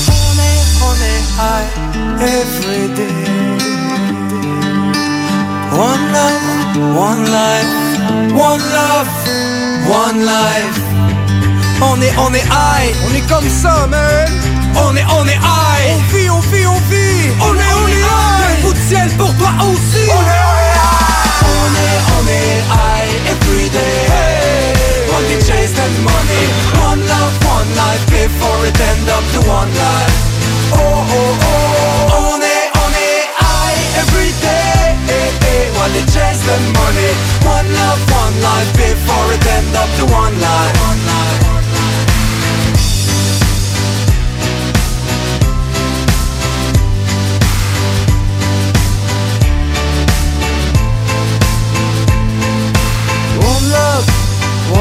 On est, on est high every day. One love, one life, one love, one life. On est, on est high, on est comme ça, man. On est, on est high. On vit, on vit, on vit. On est, on est high. Un bout de ciel pour toi aussi. On est, on est high. On est, on est high every day. One chase the money. One love, one life before it end up to one life. Oh, oh, oh. On est, on est high every day. One day chase the money. One love, one life before it end up to one life. One life.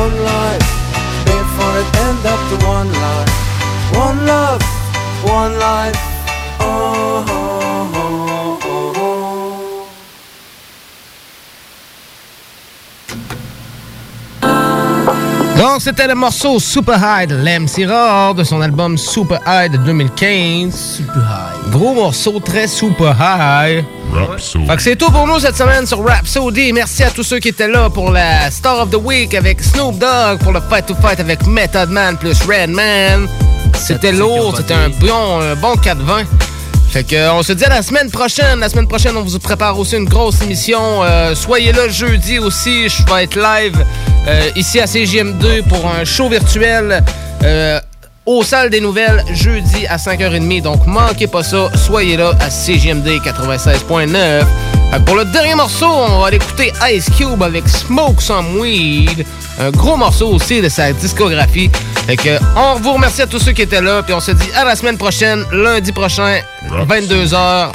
one life, before it and up to one life. One love, one life. Donc, c'était le morceau Super High de l'MC Raw de son album Super High de 2015. Super High. Gros morceau, très super high. Fait que c'est tout pour nous cette semaine sur Rhapsody. Merci à tous ceux qui étaient là pour la Star of the Week avec Snoop Dogg, pour le Fight to Fight avec Method Man plus Redman. C'était lourd, c'était un bon, un bon 4-20. Fait que, euh, on se dit à la semaine prochaine. La semaine prochaine, on vous prépare aussi une grosse émission. Euh, soyez là jeudi aussi. Je vais être live euh, ici à CGM2 pour un show virtuel euh, aux salles des nouvelles jeudi à 5h30. Donc, manquez pas ça. Soyez là à CGMD 96.9. Fait que Pour le dernier morceau, on va aller écouter Ice Cube avec Smoke Some Weed. Un gros morceau aussi de sa discographie. Fait que on vous remercie à tous ceux qui étaient là. Puis on se dit à la semaine prochaine, lundi prochain, 22h.